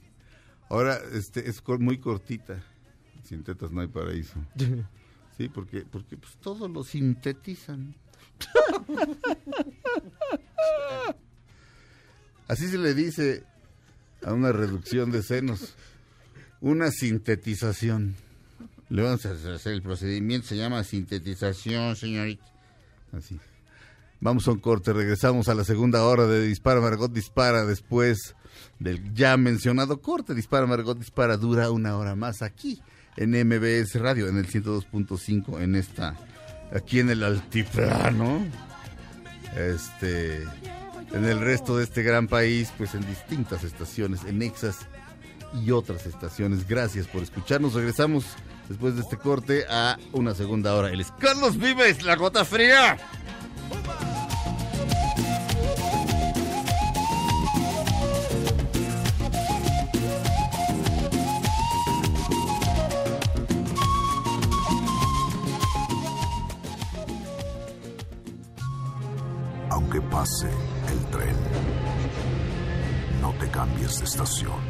Ahora este es muy cortita. Sin tetas no hay paraíso. Sí, porque porque pues todo lo sintetizan. Así se le dice a una reducción de senos. Una sintetización. Le vamos a hacer el procedimiento, se llama sintetización, señorita. Así. Vamos a un corte, regresamos a la segunda hora de Dispara Margot Dispara después del ya mencionado corte. Dispara Margot Dispara dura una hora más aquí en MBS Radio, en el 102.5, en esta, aquí en el altiplano. Este, en el resto de este gran país, pues en distintas estaciones, en Exas y otras estaciones. Gracias por escucharnos. Regresamos después de este corte a una segunda hora. Él es Carlos Vives, la gota fría. Aunque pase el tren, no te cambies de estación.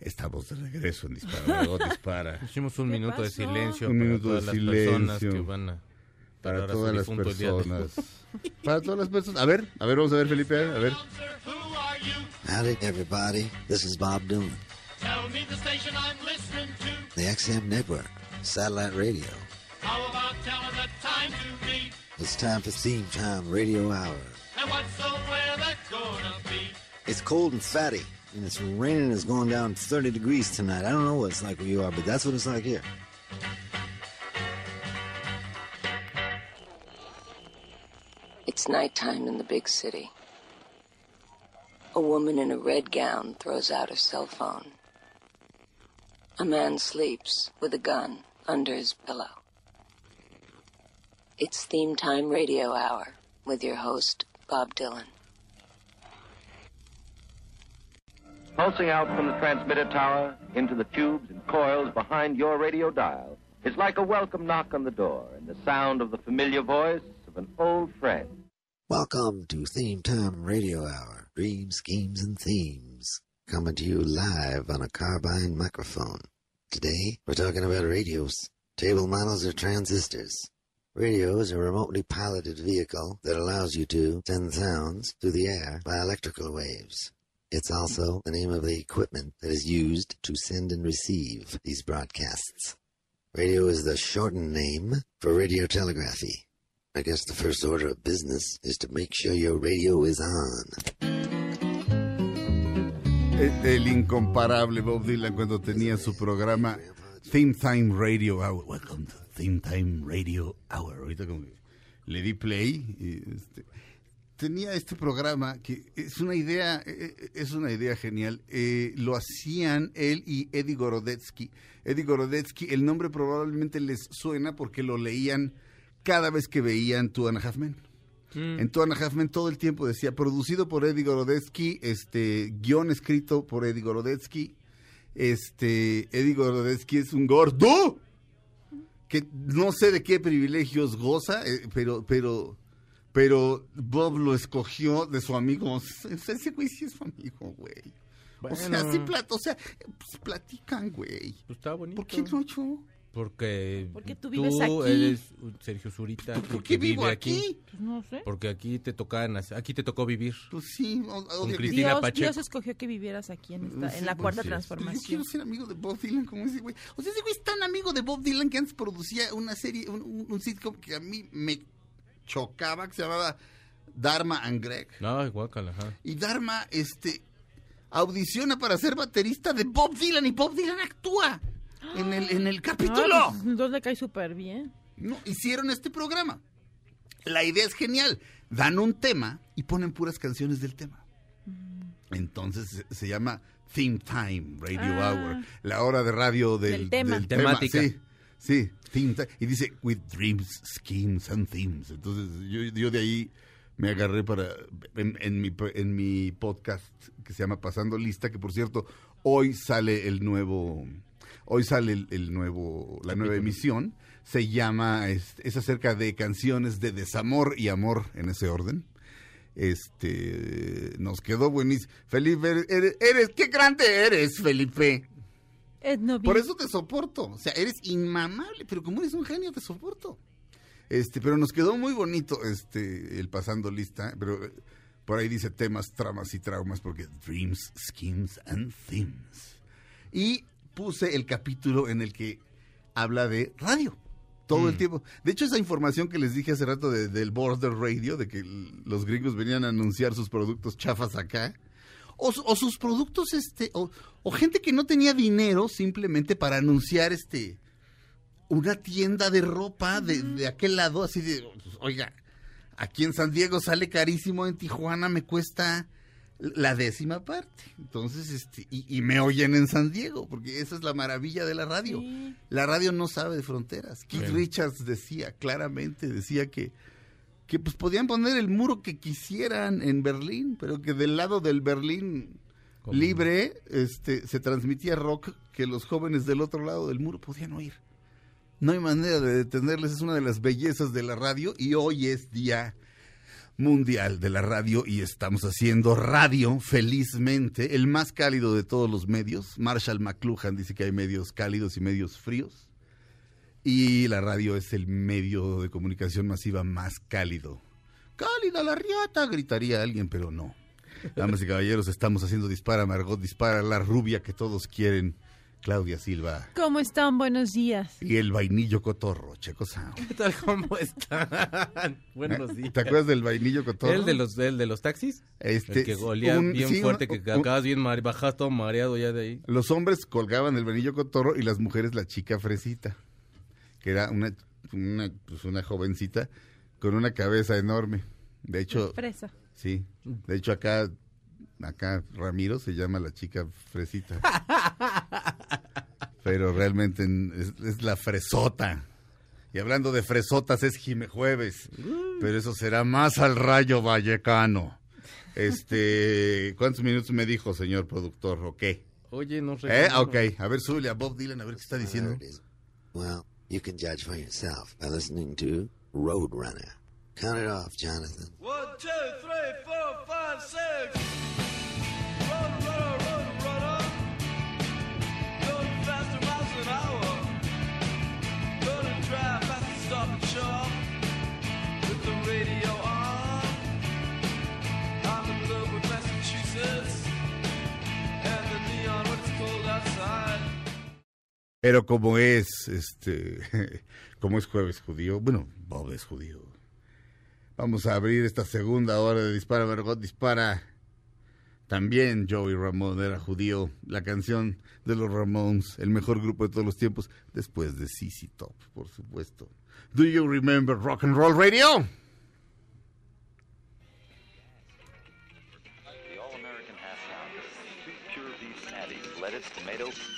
Estamos de regreso en Dispara Margot Dispara. Hicimos un minuto de silencio Un para minuto todas de las silencio. personas que van a Para todas las de personas. Para todas las personas. A ver, a ver, vamos a ver, Felipe. A ver. Howdy, everybody. This is Bob Dylan. Tell me the station I'm listening to. The XM Network, satellite radio. How about telling the time to me? It's time for Theme Time Radio Hour. And what's the weather gonna be? It's cold and fatty, and it's raining it's going down 30 degrees tonight. I don't know what it's like where you are, but that's what it's like here. It's nighttime in the big city. A woman in a red gown throws out her cell phone. A man sleeps with a gun under his pillow. It's Theme Time Radio Hour with your host, Bob Dylan. Pulsing out from the transmitter tower into the tubes and coils behind your radio dial is like a welcome knock on the door and the sound of the familiar voice of an old friend. Welcome to Theme Time Radio Hour. Dreams, schemes, and themes. Coming to you live on a carbine microphone. Today, we're talking about radios, table models, or transistors. Radio is a remotely piloted vehicle that allows you to send sounds through the air by electrical waves. It's also the name of the equipment that is used to send and receive these broadcasts. Radio is the shortened name for radiotelegraphy. I guess the first order of business is to make sure your radio is on. El, incomparable Bob Dylan cuando tenía su programa Theme Time Radio Hour. Welcome to Theme Time Radio Hour. Ahorita como que le di play. y, este, tenía este programa que es una idea, eh, eh, es una idea genial. Eh, lo hacían él y Eddie Gorodetsky. Eddie Gorodetsky, el nombre probablemente les suena porque lo leían cada vez que veían Two and a Half Men. En Two and a Half Men todo el tiempo decía producido por Eddie Gorodetsky, este guion escrito por Eddie Gorodetsky. Este Eddie Gorodetsky es un gordo que no sé de qué privilegios goza, eh, pero pero pero Bob lo escogió de su amigo. Ese güey sí es su amigo, güey. O sea, Bueno. sí plat- o sea, pues platican, güey. Pues está bonito. ¿Por qué no yo? Porque, Porque tú vives aquí. eres Sergio Zurita. ¿Por que qué vivo vive aquí? Pues no sé. Porque aquí te tocan, aquí te tocó vivir. Pues sí, o- o- Con Cristina Dios, Pacheco. Dios escogió que vivieras aquí en, esta, Sí, en la pues cuarta sí. transformación. Yo quiero ser amigo de Bob Dylan como ese güey. O sea, ese güey es tan amigo de Bob Dylan que antes producía una serie, un, un- un sitcom que a mí me chocaba, que se llamaba Dharma and Greg. No, guácala, ajá. Y Dharma, este, audiciona para ser baterista de Bob Dylan y Bob Dylan actúa en el, en el capítulo. Ah, pues, entonces le cae súper bien. No, hicieron este programa. La idea es genial. Dan un tema y ponen puras canciones del tema. Entonces se, llama Theme Time Radio Ah. Hour, la hora de radio del, Del tema. Temática. Sí, sí. Y dice With Dreams, Schemes and Themes. Entonces yo, yo de ahí me agarré para en, en mi, en mi podcast que se llama Pasando Lista, que por cierto hoy sale el nuevo, hoy sale el, el nuevo, la nueva emisión. Se llama, es, es acerca de canciones de desamor y amor en ese orden. Este, nos quedó buenísimo. Felipe, eres, eres- qué grande eres, Felipe. Etnobi. Por eso te soporto. O sea, eres inmamable, pero como eres un genio, te soporto. Este, pero nos quedó muy bonito este el pasando lista, pero eh, por ahí dice temas, tramas y traumas, porque dreams, schemes and themes. Y puse el capítulo en el que habla de radio. Todo el Mm. tiempo. De hecho, esa información que les dije hace rato de- del Border Radio, de que los gringos venían a anunciar sus productos chafas acá, o, su- o sus productos, este, o, o gente que no tenía dinero simplemente para anunciar este una tienda de ropa de, de aquel lado, así de, oiga, aquí en San Diego sale carísimo, en Tijuana me cuesta la décima parte. Entonces, este, y, y me oyen en San Diego, porque esa es la maravilla de la radio. La radio no sabe de fronteras. Keith. Richards decía claramente, decía que, que pues podían poner el muro que quisieran en Berlín, pero que del lado del Berlín libre este, se transmitía rock que los jóvenes del otro lado del muro podían oír. No hay manera de detenerles, es una de las bellezas de la radio y hoy es día mundial de la radio y estamos haciendo radio felizmente, el más cálido de todos los medios. Marshall McLuhan dice que hay medios cálidos y medios fríos y la radio es el medio de comunicación masiva más cálido. Cálida la riata, gritaría alguien, pero no. Damas y caballeros, estamos haciendo Dispara Margot, Dispara la rubia que todos quieren, Claudia Silva. ¿Cómo están? Buenos días. Y el vainillo cotorro, Checo Sound. ¿Qué tal? ¿Cómo están? Buenos días. ¿Te acuerdas del vainillo cotorro? ¿El de los, el de los taxis? Este, el que golea un- bien sí, fuerte, un- que un- acabas bien mare- bajas todo mareado ya de ahí. Los hombres colgaban el vainillo cotorro y las mujeres la chica fresita, que era una, una, pues una jovencita con una cabeza enorme. De hecho, Fresa. sí. De hecho, acá, acá Ramiro se llama la chica fresita. Pero realmente en- es, es la fresota. Y hablando de fresotas, es Jime Jueves. Pero eso será más al rayo vallecano. Este, ¿cuántos minutos me dijo, señor productor? ¿O qué? Oye, no sé. ¿Eh? Ok, a ver, súbele a Bob Dylan a ver qué está diciendo. Well, you can judge for yourself by listening to Roadrunner. Count it off, Jonathan. One, two, three, four, five, six. Pero como es, este, como es jueves judío, bueno, Bob es judío. Vamos a abrir esta segunda hora de Dispara, Margot Dispara. También Joey Ramón era judío. La canción de los Ramones, el mejor grupo de todos los tiempos, después de CC Top, por supuesto. Do you remember Rock and Roll Radio? The all-American half pure beef lettuce, tomato.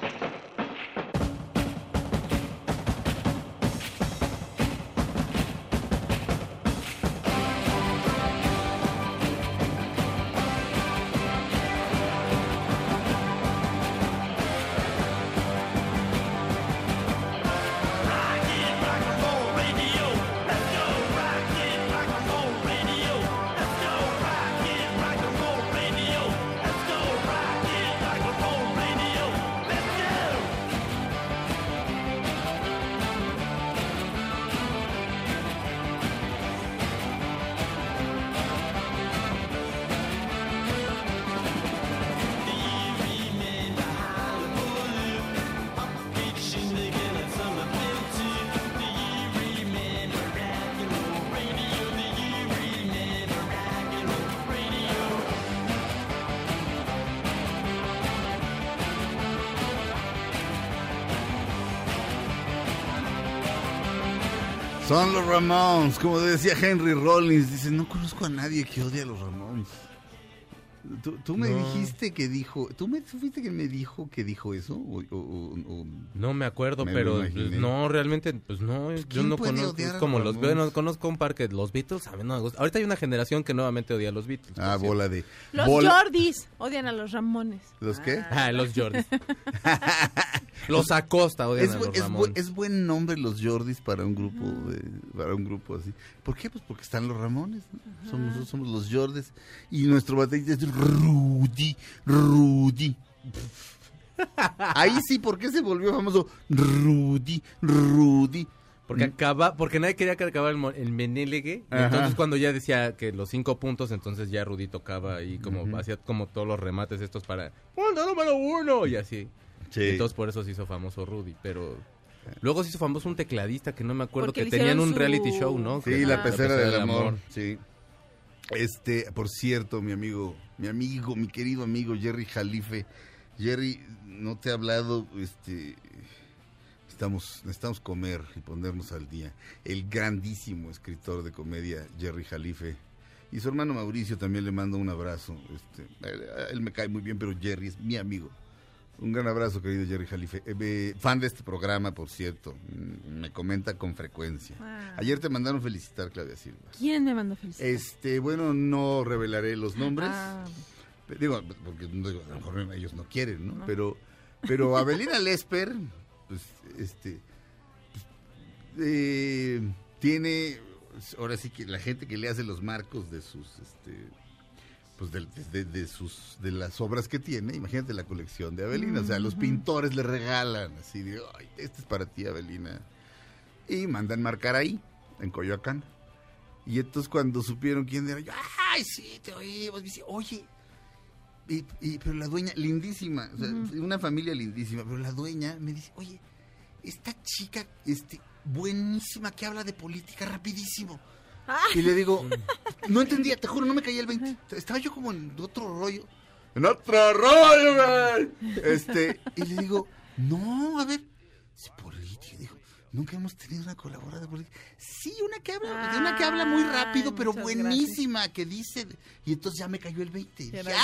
Son los Ramones, como decía Henry Rollins. Dice, no conozco a nadie que odie a los Ramones. Tú, tú me No. dijiste que dijo, ¿tú me tú fuiste que me dijo que dijo eso? O- o- o- o- No me acuerdo, Me pero pues, no, realmente, pues no, yo ¿quién no conozco, odiar es a como los bueno, conozco un par que los Beatles, a mí no me gusta. Ahorita hay una generación que nuevamente odia a los Beatles. Ah, bola de... Los bola- Jordis odian a los Ramones. ¿Los qué? Ah, los Jordis. Los Acosta odian es, a los es bu- Ramones. es buen nombre los Jordis para un grupo de- para un grupo así. ¿Por qué? Pues porque están los Ramones. ¿no? Somos, nosotros somos los Jordis. Y nuestro baterista es Rudy. Rudy. Ahí sí, ¿por qué se volvió famoso? Rudy, Rudy. Porque acaba, porque nadie quería que acabara el, el Menélegue. y. Entonces cuando ya decía que los cinco puntos, entonces ya Rudy tocaba ahí como hacía como todos los remates estos para punto número uno y así. Sí. Entonces por eso se hizo famoso Rudy, pero luego se hizo famoso un tecladista que no me acuerdo Porque que tenían un su- reality show, ¿no? Sí, Que- la pecera del amor. Sí. Este, por cierto, mi amigo, mi amigo, mi querido amigo Jerry Jalife. Jerry, no te he hablado, este, necesitamos, necesitamos comer y ponernos al día. El grandísimo escritor de comedia Jerry Jalife. Y su hermano Mauricio también le mando un abrazo. Este, él, él me cae muy bien, pero Jerry es mi amigo. Un gran abrazo, querido Jerry Jalife. Eh, fan de este programa, por cierto. Mm, Me comenta con frecuencia. Ah. Ayer te mandaron felicitar, Claudia Silva. ¿Quién me mandó felicidad? Este, bueno, no revelaré los nombres. Ah. Digo, porque a lo mejor ellos no quieren, ¿no? No. Pero, pero Abelina Lesper, pues, este, pues, eh, tiene, ahora sí que la gente que le hace los marcos de sus, este, pues, de, de sus, de las obras que tiene, imagínate la colección de Abelina, o sea, los pintores le regalan, así de, ay, este es para ti, Abelina, y mandan marcar ahí, en Coyoacán. Y entonces cuando supieron quién era, yo, ay, sí, te oímos, me dice, oye, y, y- pero la dueña, lindísima, o sea, una familia lindísima, pero la dueña me dice, oye, esta chica, este, buenísima, que habla de política rapidísimo. Y le digo, no entendía, te juro, no me caía el 20. Estaba yo como en otro rollo. En otro rollo, güey. Este, y le digo, no, a ver, es política. Nunca hemos tenido una colaboradora. Sí, una que habla, una que habla muy rápido, pero buenísima, que dice. Y entonces ya me cayó el 20. Era Dije, yo.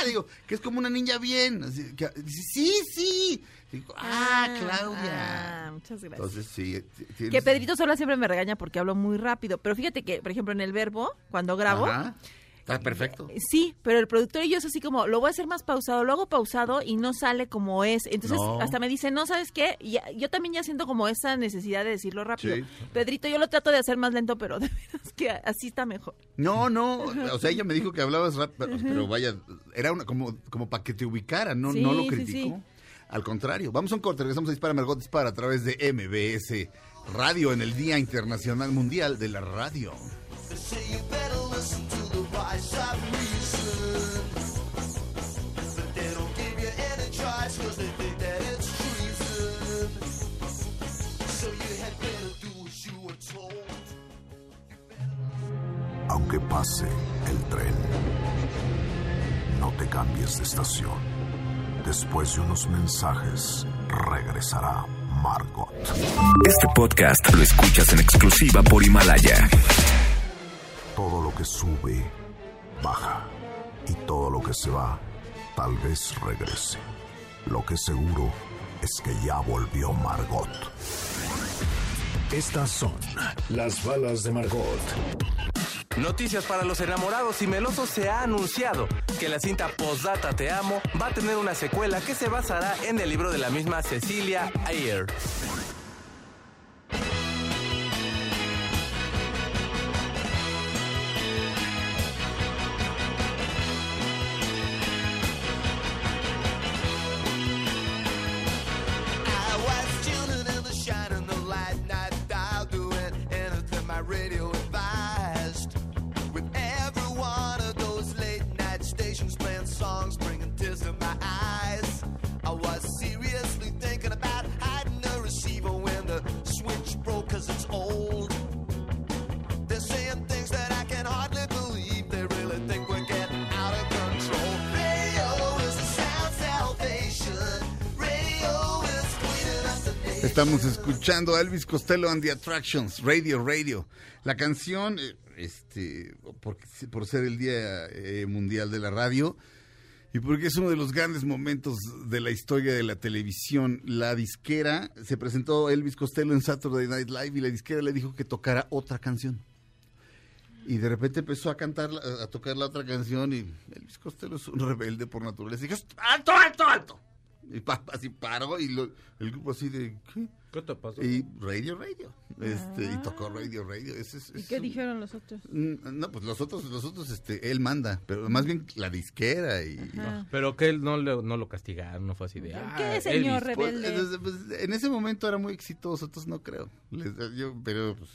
ah, digo, que es como una niña bien. Así, que- sí, sí. Digo, ah, Claudia. Ah, muchas gracias. Entonces, sí. eh, tienes- Que Pedrito Sola siempre me regaña porque hablo muy rápido. Pero fíjate que, por ejemplo, en el verbo, cuando grabo, Ajá. Está perfecto. sí, pero el productor y yo es así como, lo voy a hacer más pausado, lo hago pausado y no sale como es. Entonces, No. hasta me dice, no, ¿sabes qué? Y yo también ya siento como esa necesidad de decirlo rápido. Sí. Pedrito, yo lo trato de hacer más lento, pero de veras que así está mejor. No, no, o sea, ella me dijo que hablabas rápido, pero vaya, era una como, como para que te ubicara, no, Sí, no lo sí, criticó. sí. Al contrario, vamos a un corte, regresamos a Dispara Margot Dispara a través de MBS Radio en el Día Internacional Mundial de la Radio. Aunque pase el tren, no te cambies de estación. Después de unos mensajes, regresará Margot. Este podcast lo escuchas en exclusiva por Himalaya. Todo lo que sube, baja. Y todo lo que se va, tal vez regrese. Lo que seguro es que ya volvió Margot. Estas son las balas de Margot. Noticias para los enamorados y melosos se ha anunciado que la cinta Postdata Te Amo va a tener una secuela que se basará en el libro de la misma Cecilia Ayer. Estamos escuchando Elvis Costello and the Attractions, Radio, Radio. La canción, eh, este, por ser el Día eh, Mundial de la Radio y porque es uno de los grandes momentos de la historia de la televisión, la disquera, se presentó Elvis Costello en Saturday Night Live y la disquera le dijo que tocara otra canción. Y de repente empezó a cantar, a tocar la otra canción y Elvis Costello es un rebelde por naturaleza. Y dijo, alto, alto, alto. Y pa- así paró y lo- el grupo así de, ¿qué? ¿Qué te pasó? Y Radio Radio. Este, y tocó Radio Radio. Ese es- ¿Y es qué un- dijeron los otros? Mm, No, pues los otros, los otros, este, él manda, pero más bien la disquera y... Pero que él no, le- no lo castigaron, no fue así de... "Ah, ¿Qué, señor Elvis". Pues, rebelde? entonces, pues, en ese momento era muy exitoso, entonces no creo. Les- yo, pero pues,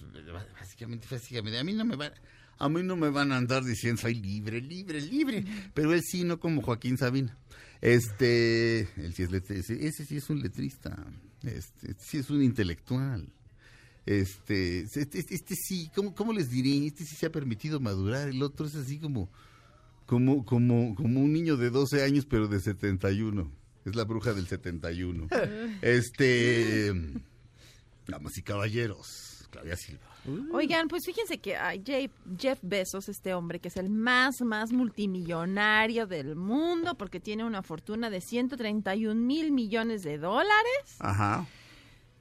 básicamente, básicamente, a mí no me van, a mí no me van a andar diciendo soy libre, libre, libre. Pero él sí, no como Joaquín Sabina. Este, él sí es letrista, ese sí es un letrista, este, sí es un intelectual. Este, este, este sí, ¿cómo, ¿cómo les diré? Este sí se ha permitido madurar, el otro es así como, como, como, como un niño de 12 años, pero de 71. Es la bruja del 71. Este, damas y caballeros, Claudia Silva. Oigan, pues fíjense que ay, Jay- Jeff Bezos, este hombre que es el más, más multimillonario del mundo, porque tiene una fortuna de 131 mil millones de dólares, Ajá.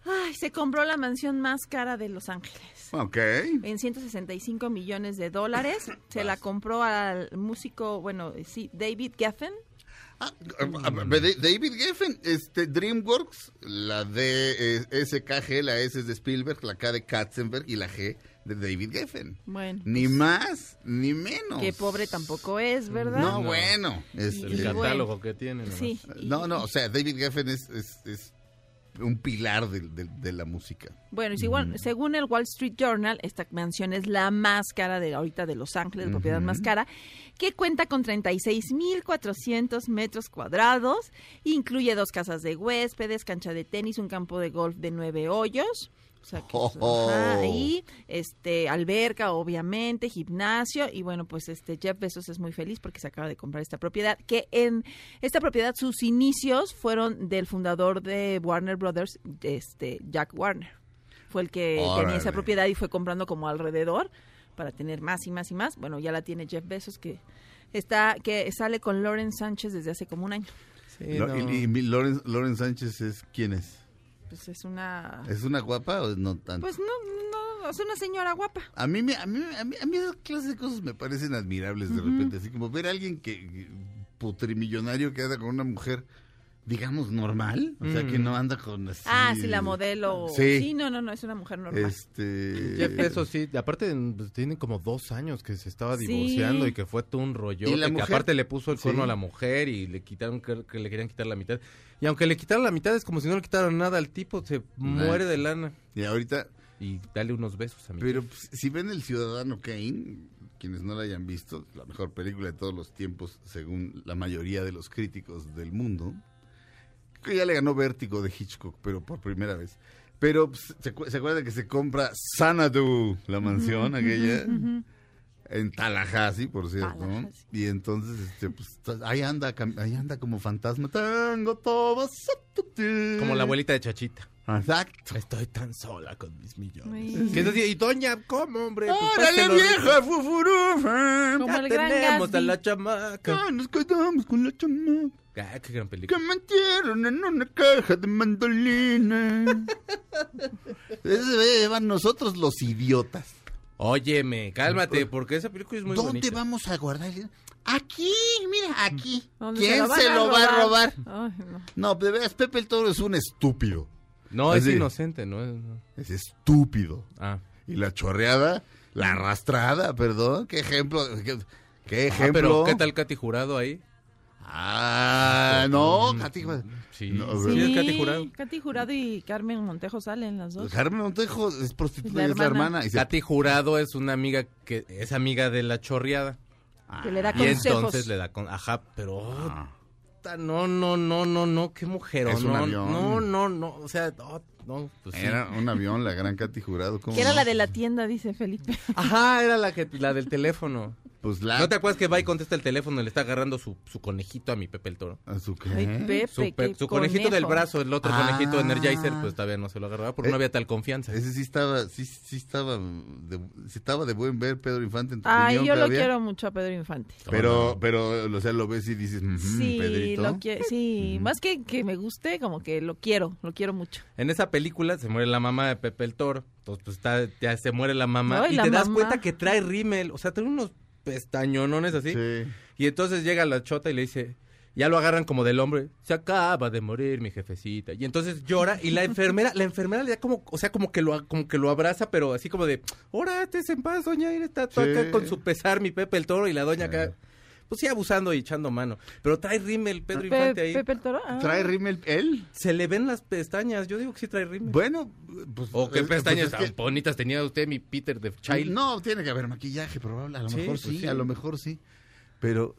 ay, se compró la mansión más cara de Los Ángeles. Ok. En 165 millones de dólares. Se la compró al músico, bueno, sí, David Geffen. Ah, ah, De- David Geffen, este, DreamWorks, la D es SKG, la S es de Spielberg, la K de Katzenberg y la G de David Geffen. Bueno, Ni más, ni menos. que pobre tampoco es, ¿verdad? No, bueno. este- El catálogo que tiene. nomás. Sí. No, no, o sea, David Geffen es, es, es un pilar de, de- de la música. Bueno, y según, según el Wall Street Journal, esta mansión es la más cara de ahorita de Los Ángeles, la propiedad más cara, que cuenta con 36.400 metros cuadrados, incluye dos casas de huéspedes, cancha de tenis, un campo de golf de nueve hoyos. O sea, que, Oh, ajá, oh. ahí, este, alberca, obviamente, gimnasio, y bueno, pues este Jeff Bezos es muy feliz porque se acaba de comprar esta propiedad, que en esta propiedad sus inicios fueron del fundador de Warner Brothers, este, Jack Warner. Fue el que tenía esa propiedad y fue comprando como alrededor para tener más y más y más. Bueno, ya la tiene Jeff Bezos que está que sale con Lauren Sánchez desde hace como un año. No. Y, y Loren, Loren Sánchez es quién es? Pues es una ¿Es una guapa o no tanto? pues no no es una señora guapa. A mí, me, a, mí, a, mí, a mí esas clases de cosas me parecen admirables de Ujú. repente. Así como ver a alguien que- putrimillonario que anda con una mujer, digamos, normal. O sea, Mm. que no anda con así... ah, sí, la modelo. Sí. Sí, no, no, no, es una mujer normal. Este... Jeff Bezos sí, aparte pues, tiene como dos años que se estaba Sí. divorciando y que fue todo un rollo. ¿Y la que mujer? aparte le puso el cuerno Sí. a la mujer y le quitaron que, le querían quitar la mitad. Y aunque le quitaron la mitad es como si no le quitaran nada al tipo, se muere de lana. Y ahorita... Y dale unos besos a mi Pero pues, si ven El Ciudadano Kane, quienes no la hayan visto, la mejor película de todos los tiempos, según la mayoría de los críticos del mundo, que ya le ganó Vértigo de Hitchcock, pero por primera vez. Pero pues, ¿se, se acuerdan que se compra Sanadu, la mansión aquella? En Tallahassee, por cierto. Y entonces, este, pues, ahí anda, ahí anda como fantasma. Tengo todo. Como la abuelita de Chachita. Exacto. Estoy tan sola con mis millones. Ay. Que es así, y doña, ¿cómo, hombre? Pues, ¡Órale, vieja fufurufa! Como Ya el gran tenemos a la chamaca. Ah, nos quedamos con la chamaca. Ah, qué gran Que película. metieron en una caja de mandolina. Ese debe llevar nosotros los idiotas. Óyeme, cálmate, porque esa película es muy ¿Dónde bonita. vamos a guardar? Aquí, mira, aquí. ¿Dónde ¿Quién se lo va a robar? Ay, no. No, de veras, Pepe el Toro es un estúpido. No, es inocente, ¿no? Es, no. Es estúpido. Ah. Y la chorreada, la arrastrada, perdón. ¿Qué ejemplo? ¿Qué, qué Ah, ejemplo? pero ¿qué tal Katy Jurado ahí? Ah, no, Mm, Katy Jurado. Sí, No, sí, es Katy Jurado. Katy Jurado y Carmen Montejo salen las dos. Carmen Montejo es prostituta Es y la es la hermana. hermana. Y se- Katy Jurado es una amiga que es amiga de la chorreada. Que le da Y consejos. entonces le da con... Ajá, pero... oh, No, no, no, no, no, qué mujer. Es un no, avión. no, no, no, o sea, no, no, pues sí. Era un avión, la gran Katy Jurado. ¿cómo Que era no? la de la tienda, dice Felipe. Ajá, era la que la del teléfono. Pues la... ¿No te acuerdas que va y contesta el teléfono y le está agarrando su, su conejito a mi Pepe el Toro? ¿A su qué? Ay, Pepe, Su, pe- qué su conejito conejo. del brazo, el otro Ah. conejito Energizer, pues todavía no se lo agarraba porque Eh, no había tal confianza. Ese sí estaba, sí, sí estaba, de, sí estaba de buen ver Pedro Infante en tu Ay, opinión yo lo quiero mucho a Pedro Infante. Pero, pero, o sea, lo ves y dices, "Ujú, Sí, Pedrito. lo sí, más que que me guste, como que lo quiero, lo quiero mucho. En esa película se muere la mamá de Pepe el Toro. Entonces, pues está, ya se muere la mamá. Y la te das cuenta que trae rímel. O sea, trae unos pestañonones así. Sí. Y entonces llega la chota y le dice, Ya lo agarran como del hombre. Se acaba de morir mi jefecita. Y entonces llora y la enfermera, la enfermera le da como, o sea, como que lo, como que lo abraza, pero así como de, ahora estés en paz, doña Irene, está Sí. acá con su pesar, mi Pepe el Toro, y la doña acá, pues sí, abusando y echando mano. Pero trae rímel Pedro Pe- Infante ahí. Pepe el Toro. ah. ¿Trae rímel él? Se le ven las pestañas, yo digo que sí trae rímel. Bueno, pues... ¿O qué eh, pues pestañas es que- tan bonitas tenía usted, mi Peter de Child? No, tiene que haber maquillaje, probable. A lo Sí, mejor pues sí, sí. a lo mejor sí. Pero,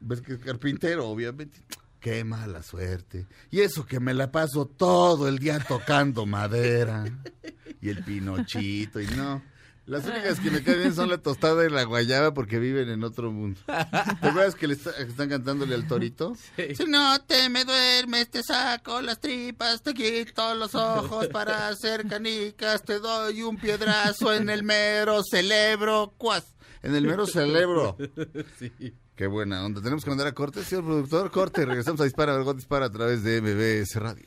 ves que es carpintero, obviamente. Qué mala suerte. Y eso que me la paso todo el día tocando madera. Y el pinochito, y no. Las únicas que me caen bien son la tostada y la guayaba porque viven en otro mundo. ¿Te acuerdas que le está- están cantándole al torito? Si no te me duermes, te saco las tripas, te quito los ojos para hacer canicas, te doy un piedrazo en el mero celebro, cuas. En el mero celebro. sí. Qué buena onda. Tenemos que mandar a corte, señor productor. Corte, regresamos a Dispara, Vergot Dispara a través de MBS Radio.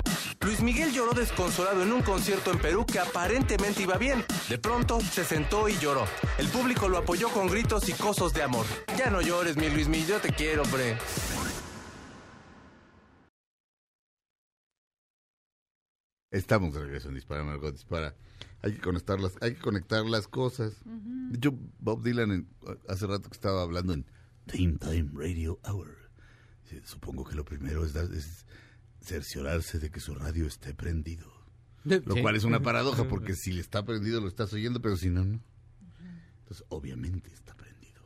Luis Miguel lloró desconsolado en un concierto en Perú que aparentemente iba bien. De pronto se sentó y lloró. El público lo apoyó con gritos y cosos de amor. Ya no llores, mi Luis Miguel, yo te quiero, hombre. Estamos de regreso en Dispara, Margot Dispara. Hay que conectar las, hay que conectar las cosas. De hecho, Bob Dylan en- hace rato que estaba hablando en Time Time Radio Hour. Supongo que lo primero es, dar- es cerciorarse de que su radio esté prendido. Lo Sí. cual es una paradoja porque si le está prendido lo estás oyendo, pero si no, no. Entonces, obviamente está prendido.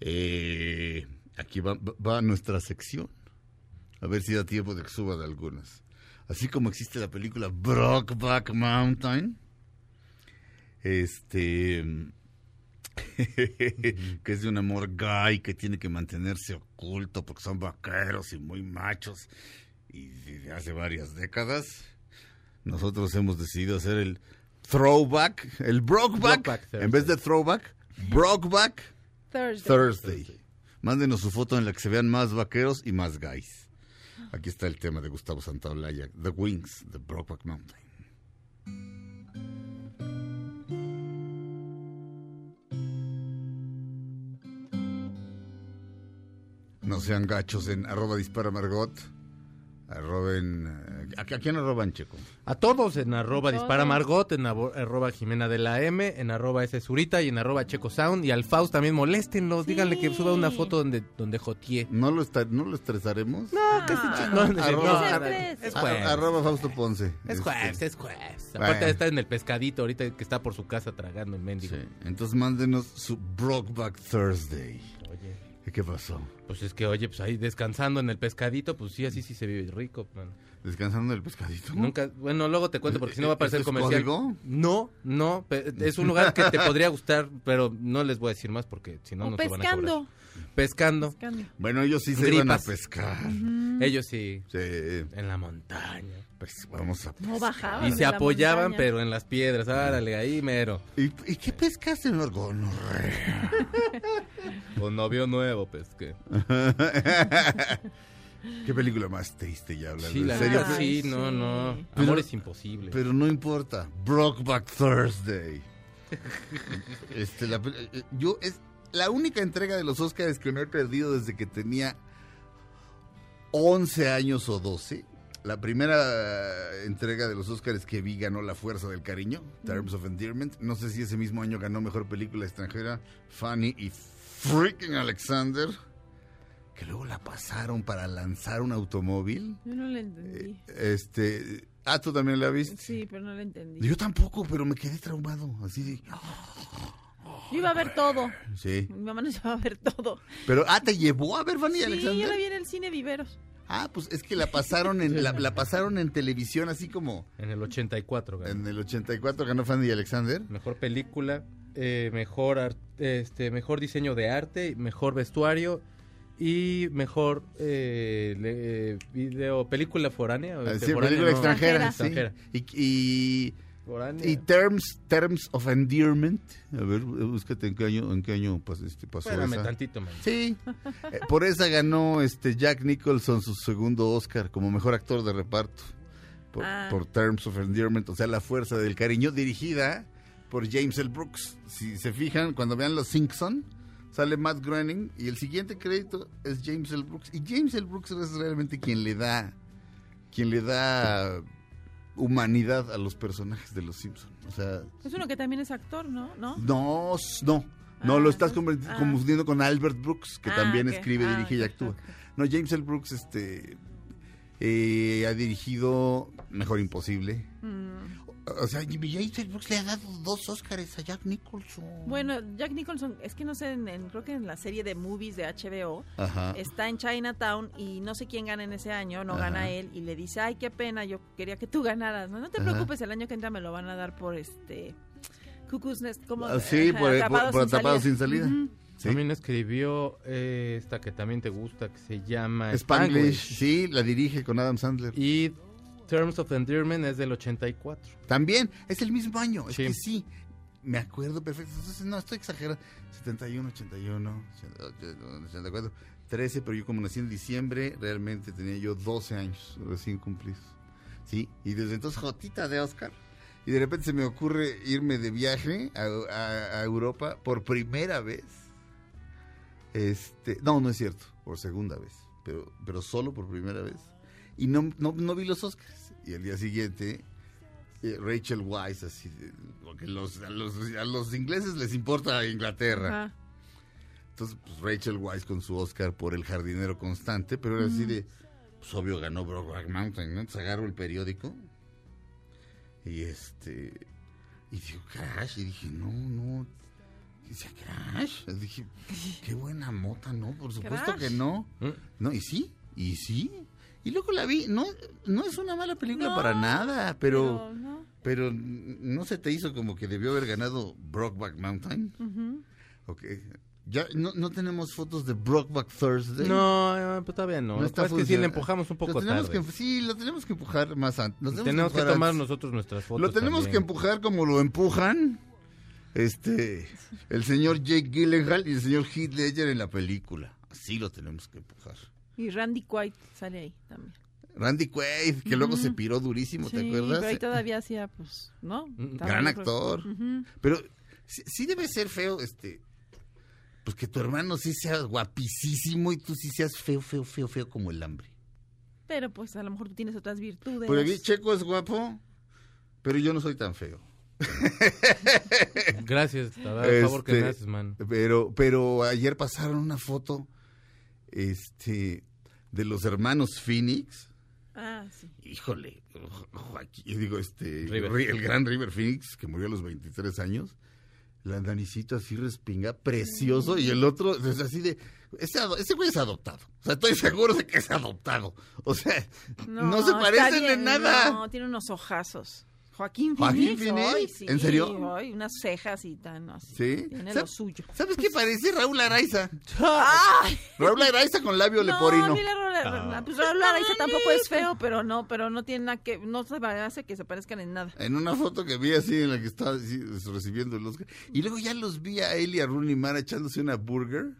Eh, aquí va, va nuestra sección. A ver si da tiempo de que suba de algunas. Así como existe la película Brokeback Mountain. Este. que es de un amor gay que tiene que mantenerse oculto porque son vaqueros y muy machos. Y desde hace varias décadas, nosotros hemos decidido hacer el throwback, el brokeback, Brokeback en vez de throwback, brokeback Thursday. Thursday. Mándenos su foto en la que se vean más vaqueros y más guys. Aquí está el tema de Gustavo Santaolalla, The Wings, The Brokeback Mountain. No sean gachos en arroba dispara Margot. Arroben. eh, ¿A, a quién arroban, Checo? A todos en arroba Todos. dispara Margot, en arroba Jimena de la M, en arroba S Zurita y en arroba Checo Sound. Y al Faust también moléstenlo, díganle que suba una foto donde, donde joteé. ¿No lo, está- ¿No lo estresaremos? No, que se chingón. Arroba- No, es a- jueves. arroba Fausto Ponce. Es jueves, es jueves. Bueno. Aparte está en el pescadito ahorita que está por su casa tragando el mendigo. Entonces mándenos su Brokeback Thursday. Oye. ¿Y qué pasó? Pues es que, oye, pues ahí descansando en el pescadito, pues sí, así sí se vive rico, man. Descansando del pescadito. Nunca, bueno, luego te cuento porque si no va a aparecer ¿Eso es comercial. código? No, no, es un lugar que te podría gustar, pero no les voy a decir más porque si no nos van a cobrar. pescando. Pescando. Pescando. Bueno, ellos sí se iban a Gripas. pescar. Ellos sí. Sí. En la montaña. Pues vamos a... No bajaban. Y se apoyaban, montaña. pero en las piedras. Árale, ahí mero. ¿Y, y qué pescaste, Margono? Con novio nuevo, pesqué. ¿Qué película más triste ya hablando? Sí, ¿En la serio? sí, no, no. Pero- Amor es imposible. Pero no importa. Brokeback Thursday. Este, la pel- eh, yo es la única entrega de los Oscars que no he perdido desde que tenía 11 años o 12. La primera eh, entrega de los Oscars que vi ganó La Fuerza del Cariño, Terms of Endearment. No sé si ese mismo año ganó Mejor Película Extranjera, Fanny y Freaking Alexander. Que luego la pasaron para lanzar un automóvil. Yo no le entendí. Este. Ah, tú también la viste. Sí, pero no le entendí. Yo tampoco, pero me quedé traumado. Así de. Yo iba a ver todo. Sí. Mi mamá nos llevaba a ver todo. Pero, ah, te llevó a ver Fanny Sí, Alexander. yo la vi en el cine Viveros. Ah, pues es que la pasaron en la, la pasaron en televisión así como En el 84 ganó. en el 84 ganó Fanny Alexander. Mejor película, eh, mejor, este, mejor diseño de arte, mejor vestuario y mejor eh, le- eh, video, película foránea. Ah, este, sí, película no, extranjera, sí. extranjera. Y, y, Foránea. y terms terms of endearment. A ver, búscate en qué año en qué año este, pasó Espérame esa. tantito, man. Sí. Eh, por esa ganó este Jack Nicholson su segundo Oscar como mejor actor de reparto. Por, Ah. por Terms of Endearment, o sea, La Fuerza del Cariño, dirigida por James L. Brooks. Si se fijan, cuando vean Los Simpson, sale Matt Groening y el siguiente crédito es James L. Brooks. Y James L. Brooks es realmente quien le da, quien le da humanidad a los personajes de Los Simpson. O sea, Es uno que también es actor, ¿no? ¿No? no, no. No, Ah, lo estás ah. confundiendo con Albert Brooks, que Ah, también escribe, dirige y actúa. No, James L. Brooks este, eh, ha dirigido Mejor Imposible. Mm. O sea, James L. Brooks le ha dado dos Óscares a Jack Nicholson. Bueno, Jack Nicholson, es que no sé, en, en- creo que en la serie de movies de HBO Ajá. está en Chinatown y no sé quién gana en ese año, no Ajá. gana él y le dice, ay, qué pena, yo quería que tú ganaras. No, no te Ajá. preocupes, el año que entra me lo van a dar por este Cuckoo's Nest, como Ah, sí, por- por- por Atrapados sin salida. Ujú. Sí. También escribió eh, esta que también te gusta, que se llama Spanglish, sí, la dirige con Adam Sandler. Y Terms of Endearment es del 84. También, es el mismo año. Es Sí. que sí, me acuerdo perfecto. Entonces, no, estoy exagerando. 71, 81, 84, 13, pero yo como nací en diciembre, realmente tenía yo 12 años recién cumplidos. Sí, y desde entonces, Jotita de Oscar. Y de repente se me ocurre irme de viaje a, a- a Europa por primera vez. Este, no, no es cierto, por segunda vez, pero, pero solo por primera vez. Y no, no, no vi los Oscars. Y el día siguiente, eh, Rachel Weisz, así, de- porque los, a, los, a los ingleses les importa Inglaterra. Ajá. Entonces, pues Rachel Weisz con su Oscar por El jardinero constante, pero era así de, pues obvio ganó Brokeback Mountain, ¿no? Entonces agarro el periódico y este, y digo, Crash, y dije, no, no, dice Crash, Y dije, qué buena mota, ¿no? Por supuesto Crash. que no. No, y sí, y sí. Y luego la vi, no, no es una mala película No, para nada, pero, pero no. pero no se te hizo como que debió haber ganado Brokeback Mountain. Ujú. Ok. Ya no, no tenemos fotos de Brokeback Thursday. No, eh, pues todavía no. Que está es que sí le empujamos un poco Lo tenemos tarde. que- sí, lo tenemos que empujar más antes. Lo Tenemos que empujar tomar antes. nosotros nuestras fotos. Lo tenemos también. que empujar como lo empujan este el señor Jake Gyllenhaal y el señor Heath Ledger en la película. Así lo tenemos que empujar. Y Randy Quaid sale ahí también. Randy Quaid, que luego se piró durísimo, ¿te acuerdas? pero ahí todavía hacía, pues, ¿no? Estaba Gran yo creo- actor. Pero sí, sí debe ser feo, este, pues que tu hermano sí sea guapísimo y tú sí seas feo, feo, feo, feo como el hambre. Pero pues a lo mejor tú tienes otras virtudes. Por aquí Checo es guapo, pero yo no soy tan feo. Gracias, te da el favor que Este, me haces, man. Pero, pero ayer pasaron una foto, este, de los hermanos Phoenix. Ah, sí. Híjole, Jo- Joaquín, yo digo, este, River. El gran River Phoenix, que murió a los 23 años. La nanicita así respinga, precioso, y el otro es así de, ese, ese güey es adoptado. O sea, estoy seguro de que es adoptado. O sea, no, se parecen bien, en nada. No, tiene unos ojazos. Joaquín ¿Joaquín Phoenix. Sí, ¿En serio? ay, unas cejas y tan así. ¿Sí? Tiene ¿Sab- lo suyo. ¿Sabes qué parece? Raúl Araiza. ¡Ay! Raúl Araiza con labio No, leporino. mira, Raúl- pues Raúl Araiza tampoco es feo, pero no, pero no tiene nada que, no se hace que se parezcan en nada. En una foto que vi así en la que estaba así, recibiendo el Oscar. Y luego ya los vi a él y a Rooney Mara echándose una burger.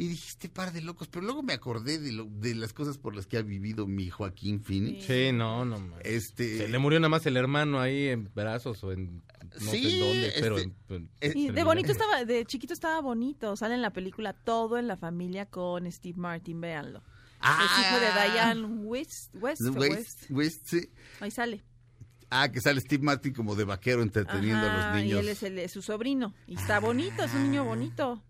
Y dijiste, par de locos. Pero luego me acordé de, lo- de las cosas por las que ha vivido mi Joaquín Phoenix. Sí, no, no, man. Este, Se le murió nada más el hermano ahí en brazos o en no Sí, sé dónde, pero este, en- en- Y en de bonito estaba, de chiquito estaba bonito. Sale en la película Todo en la familia con Steve Martin, véanlo. es hijo de Diane West. West, o West- West. West, sí. Ahí sale. Ah, que sale Steve Martin como de vaquero entreteniendo a los Y niños. él es, el- su sobrino. Y está bonito, es un niño bonito.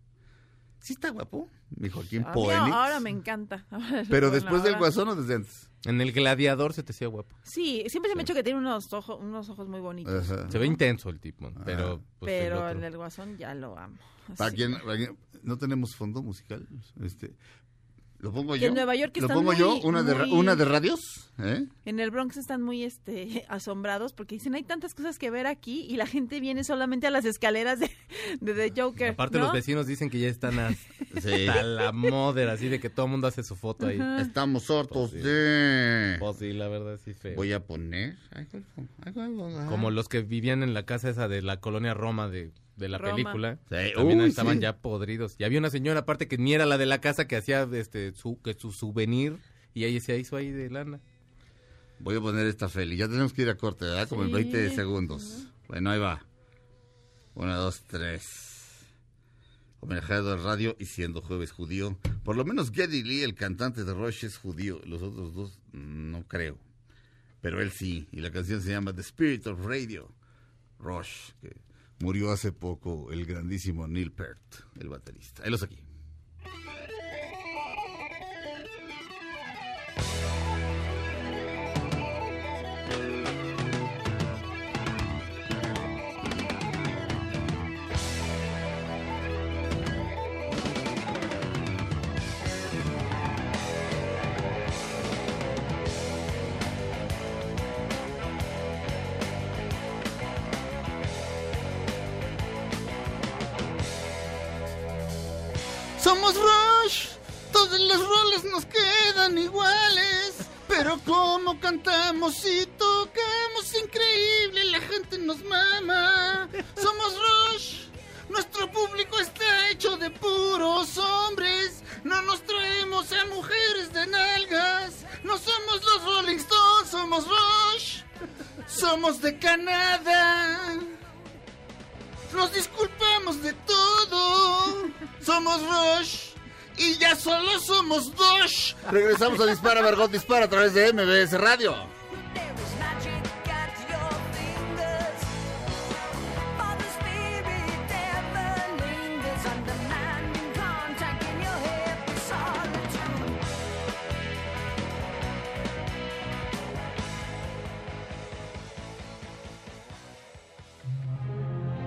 Sí está guapo, mi Joaquín Phoenix. ahora me encanta. Ahora- Pero después del guasón o desde antes. En el gladiador se te hacía guapo. Sí, siempre se me ha hecho que tiene unos ojos, unos ojos muy bonitos. Ajá. Se ve intenso el tipo, pero pues, el Pero otro- el, del guasón ya lo amo. ¿Para Así. quién- para quién- no tenemos fondo musical. Este, ¿Lo pongo Que yo? en Nueva York ¿Lo están pongo muy- yo? ¿Una de, ¿Una de radios? ¿Eh? En el Bronx están muy este asombrados porque dicen hay tantas cosas que ver aquí y la gente viene solamente a las escaleras de, de The Joker. Aparte ¿no? los vecinos dicen que ya están a- Sí. hasta la moda, así de que todo el mundo hace su foto ahí. Estamos hartos de... Pues sí, la verdad sí feo. Voy a poner... Como los que vivían en la casa esa de la colonia Roma de, de la Roma. película. Sí, También uy, estaban sí. ya podridos. Y había una señora aparte que ni era la de la casa que hacía este su, que su souvenir y ahí se hizo ahí de lana. Voy a poner esta Feli. Ya tenemos que ir a corte, ¿verdad? Como en Sí. 20 segundos. Bueno, ahí va. Una, dos, tres. Homenajeado al radio y siendo jueves judío. Por lo menos Geddy Lee, el cantante de Rush, es judío. Los otros dos, no creo. Pero él sí. Y la canción se llama The Spirit of Radio. Rush, que murió hace poco el grandísimo Neil Peart, el baterista. Él aquí. Cantamos y tocamos increíble, la gente nos mama. Somos Rush, nuestro público está hecho de puros hombres, no nos traemos a mujeres de nalgas, no somos los Rolling Stones, somos Rush, somos de Canadá. Nos disculpamos de todo. Somos Rush. Y ya solo somos dos. Regresamos a Dispara, Margot Dispara a través de MBS Radio.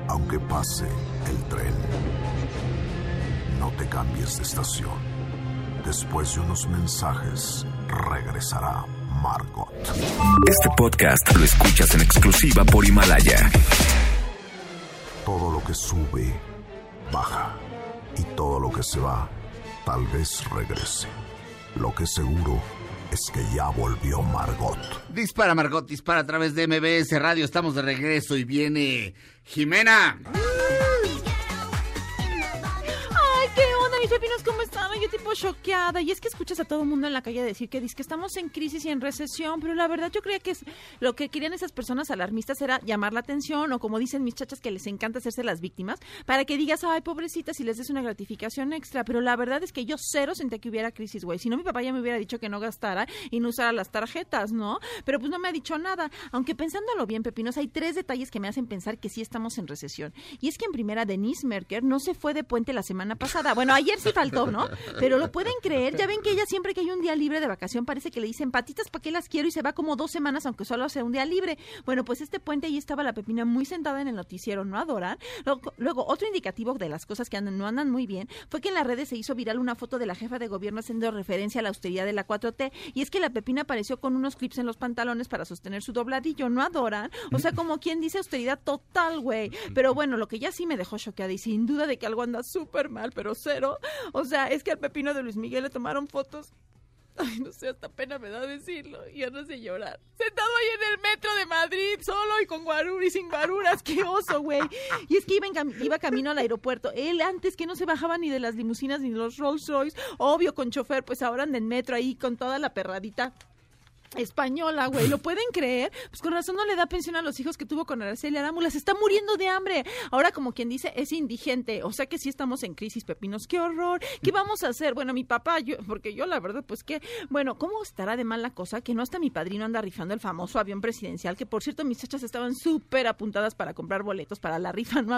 Aunque pase cambies de estación. Después de unos mensajes, regresará Margot. Este podcast lo escuchas en exclusiva por Himalaya. Todo lo que sube, baja. Y todo lo que se va, tal vez regrese. Lo que seguro es que ya volvió Margot. Dispara, Margot, dispara a través de MBS Radio. Estamos de regreso y viene Jimena. Pepinos, ¿cómo están? Yo tipo choqueada. Y es que escuchas a todo el mundo en la calle decir que dice que estamos en crisis y en recesión, pero la verdad yo creía que es lo que querían esas personas alarmistas era llamar la atención o como dicen mis chachas que les encanta hacerse las víctimas, para que digas, ay, pobrecitas, y les des una gratificación extra. Pero la verdad es que yo cero sentí que hubiera crisis, güey. Si no, mi papá ya me hubiera dicho que no gastara y no usara las tarjetas, ¿no? Pero pues no me ha dicho nada. Aunque pensándolo bien, pepinos, hay tres detalles que me hacen pensar que sí estamos en recesión. Y es que en primera, Denise Merker no se fue de puente la semana pasada. Bueno, ayer sí faltó, ¿no? Pero lo pueden creer. Ya ven que ella siempre que hay un día libre de vacación parece que le dicen patitas, ¿para qué las quiero? Y se va como dos semanas, aunque solo sea un día libre. Bueno, pues este puente ahí estaba la pepina muy sentada en el noticiero, ¿no adoran? Luego, luego, otro indicativo de las cosas que andan, no andan muy bien fue que en las redes se hizo viral una foto de la jefa de gobierno haciendo referencia a la austeridad de la 4T. Y es que la pepina apareció con unos clips en los pantalones para sostener su dobladillo, ¿no adoran? O sea, como quien dice austeridad total, güey. Pero bueno, lo que ya sí me dejó choqueada y sin duda de que algo anda súper mal, pero cero. O sea, es que al pepino de Luis Miguel le tomaron fotos Ay, no sé, hasta pena me da decirlo y no sé llorar. Sentado ahí en el metro de Madrid, solo y con guarur y sin guaruras, qué oso, güey. Y es que iba, iba camino al aeropuerto. Él antes que no se bajaba ni de las limusinas ni de los Rolls Royce, obvio con chofer, pues ahora anda en metro ahí con toda la perradita española, güey. ¿Lo pueden creer? Pues con razón no le da pensión a los hijos que tuvo con Araceli Arámbula. Se está muriendo de hambre. Ahora, como quien dice, es indigente. O sea que sí estamos en crisis, pepinos. ¡Qué horror! ¿Qué vamos a hacer? Bueno, mi papá, yo, porque yo la verdad, pues que, bueno, ¿cómo estará de mal la cosa que no hasta mi padrino anda rifando el famoso avión presidencial? Que por cierto, mis chachas estaban súper apuntadas para comprar boletos para la rifa, ¿no?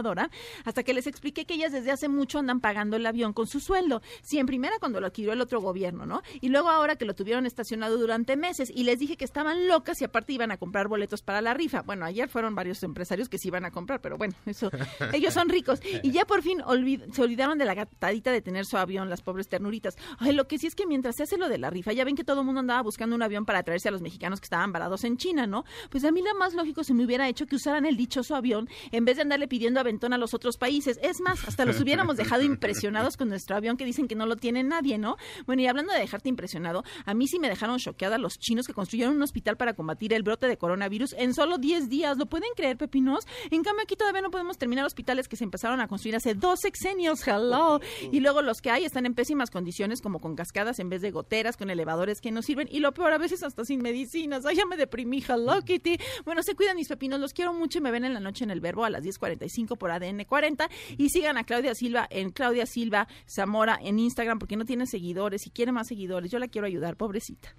Hasta que les expliqué que ellas desde hace mucho andan pagando el avión con su sueldo. Sí, en primera cuando lo adquirió el otro gobierno, ¿no? Y luego ahora que lo tuvieron estacionado durante meses. Y les dije que estaban locas y aparte iban a comprar boletos para la rifa. Bueno, ayer fueron varios empresarios que sí iban a comprar, pero bueno, eso, ellos son ricos. Y ya por fin olvid- se olvidaron de la gatadita de tener su avión, las pobres ternuritas. Ay, lo que sí es que mientras se hace lo de la rifa, ya ven que todo el mundo andaba buscando un avión para traerse a los mexicanos que estaban varados en China, ¿no? Pues a mí lo más lógico se me hubiera hecho que usaran el dichoso avión en vez de andarle pidiendo aventón a los otros países. Es más, hasta los hubiéramos dejado impresionados con nuestro avión que dicen que no lo tiene nadie, ¿no? Bueno, y hablando de dejarte impresionado, a mí sí me dejaron choqueada los chinos que construyeron un hospital para combatir el brote de coronavirus en solo 10 días. ¿Lo pueden creer, pepinos? En cambio, aquí todavía no podemos terminar hospitales que se empezaron a construir hace dos sexenios. Hello. Y luego los que hay están en pésimas condiciones, como con cascadas en vez de goteras, con elevadores que no sirven. Y lo peor, a veces hasta sin medicinas. Ay, ya me deprimí. Hello, Kitty. Bueno, se cuidan mis pepinos. Los quiero mucho y me ven en la noche en el verbo a las 10.45 por ADN 40. Y sigan a Claudia Silva en Claudia Silva Zamora en Instagram porque no tiene seguidores y quiere más seguidores. Yo la quiero ayudar, pobrecita.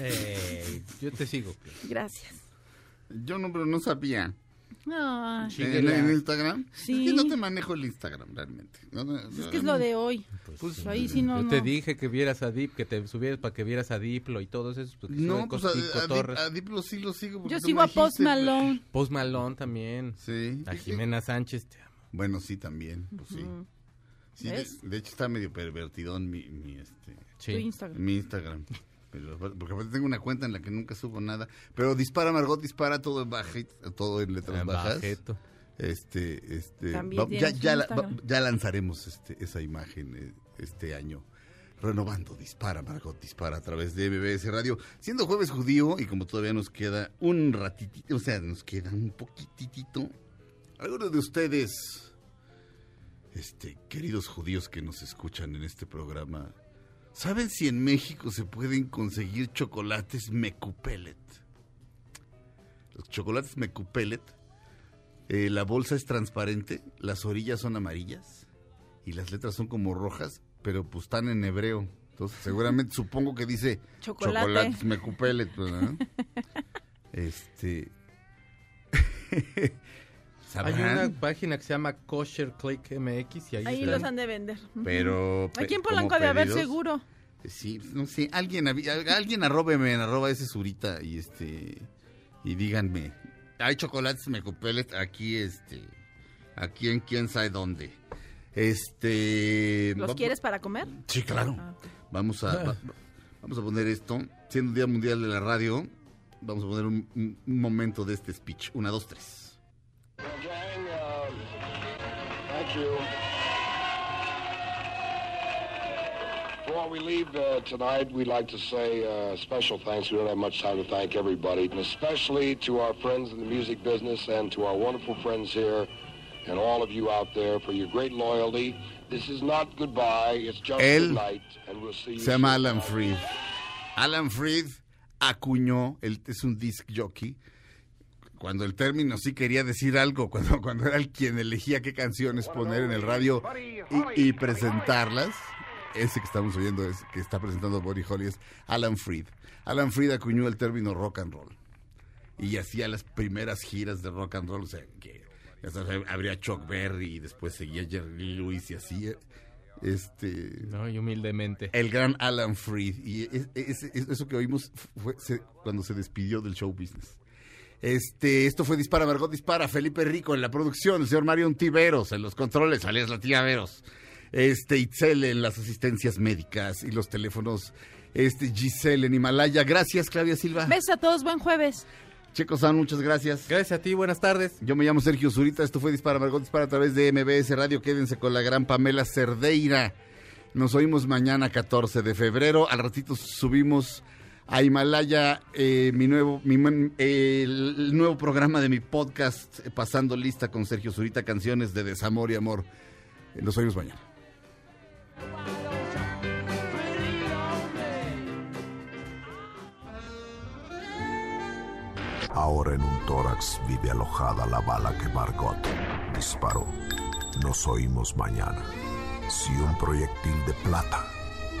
Ey, yo te sigo. Gracias. Yo no, pero no sabía. Ay. ¿En, en Instagram? Sí. Es que no te manejo el Instagram realmente. No, no, Es que es lo de hoy. Pues ahí sí no, Yo no. te dije que vieras a Dip, que te subieras para que vieras a Diplo y todos esos. porque No, pues cosas a, a, Torres. Dip- a Diplo sí lo sigo. Yo sigo a Post dijiste, Malone. Post Malone también. Sí. A Jimena Sánchez. te amo. Bueno, sí, también. Pues sí. Ujú. Sí, de, de hecho está medio pervertidón mi, mi, este, Sí. Tu Instagram. mi Instagram. Pero, porque aparte tengo una cuenta en la que nunca subo nada. Pero dispara, Margot, dispara todo en bajito, todo en letras En bajas. bajeto. Este, este, va- ya, tienes ya, la- Instagram. va- ya lanzaremos este, esa imagen eh, este año. Renovando, dispara, Margot, dispara a través de MBS Radio. Siendo jueves judío y como todavía nos queda un ratitito, o sea, nos queda un poquitito. Algunos de ustedes, este, queridos judíos que nos escuchan en este programa, ¿saben si en México se pueden conseguir chocolates Mecupelet? Los chocolates Mecupelet, eh, la bolsa es transparente, las orillas son amarillas y las letras son como rojas, pero pues están en hebreo. Entonces, seguramente supongo que dice Chocolate. chocolates Mecupelet, ¿verdad? Este. Hay una página que se llama Kosher Click MX y ahí, Ahí están. los han de vender. Pero. Aquí en Polanco de haber seguro. Sí, no sé, alguien, alguien arróbeme en arroba ese surita y este y díganme, hay chocolates mecupelet aquí este aquí en quién sabe dónde. Este ¿Los va- quieres para comer? Sí, claro. Ah. Vamos a va- vamos a poner esto, siendo Día Mundial de la Radio, vamos a poner un, un- un momento de este speech. Una, dos, tres. You. Before we leave uh, tonight, we'd like to say uh, special thanks. We don't have much time to thank everybody, and especially to our friends in the music business and to our wonderful friends here and all of you out there for your great loyalty. This is not goodbye, it's just Él good night, and we'll see you Se llama. Alan Freed. Alan Freed acuñó, él es un disc jockey. Cuando el término sí quería decir algo, cuando, cuando era el quien elegía qué canciones poner en el radio y, y presentarlas, ese que estamos oyendo es que está presentando Buddy Holly es Alan Freed. Alan Freed acuñó el término rock and roll y hacía las primeras giras de rock and roll, o sea, que ya sabes, habría Chuck Berry y después seguía Jerry Lewis y así. Este, No, y humildemente. el gran Alan Freed. Y es- es- es- eso que oímos fue se- cuando se despidió del show business. Este, esto fue Dispara, Margot Dispara. Felipe Rico en la producción, el señor Marion Tiveros en los controles, alias la tía Veros. Este, Itzel en las asistencias médicas y los teléfonos. Este, Giselle en Himalaya. Gracias, Claudia Silva. Besos a todos, buen jueves. Checo San, muchas gracias. Gracias a ti, buenas tardes. Yo me llamo Sergio Zurita, esto fue Dispara Margot Dispara a través de MBS Radio. Quédense con la gran Pamela Cerdeira. Nos oímos mañana 14 de febrero. Al ratito subimos a Himalaya eh, mi nuevo, mi el, nuevo programa de mi podcast, eh, Pasando Lista con Sergio Zurita, canciones de desamor y amor. Eh, Nos oímos mañana. Ahora en un tórax vive alojada la bala que Margot disparó. Nos oímos mañana. Si un proyectil de plata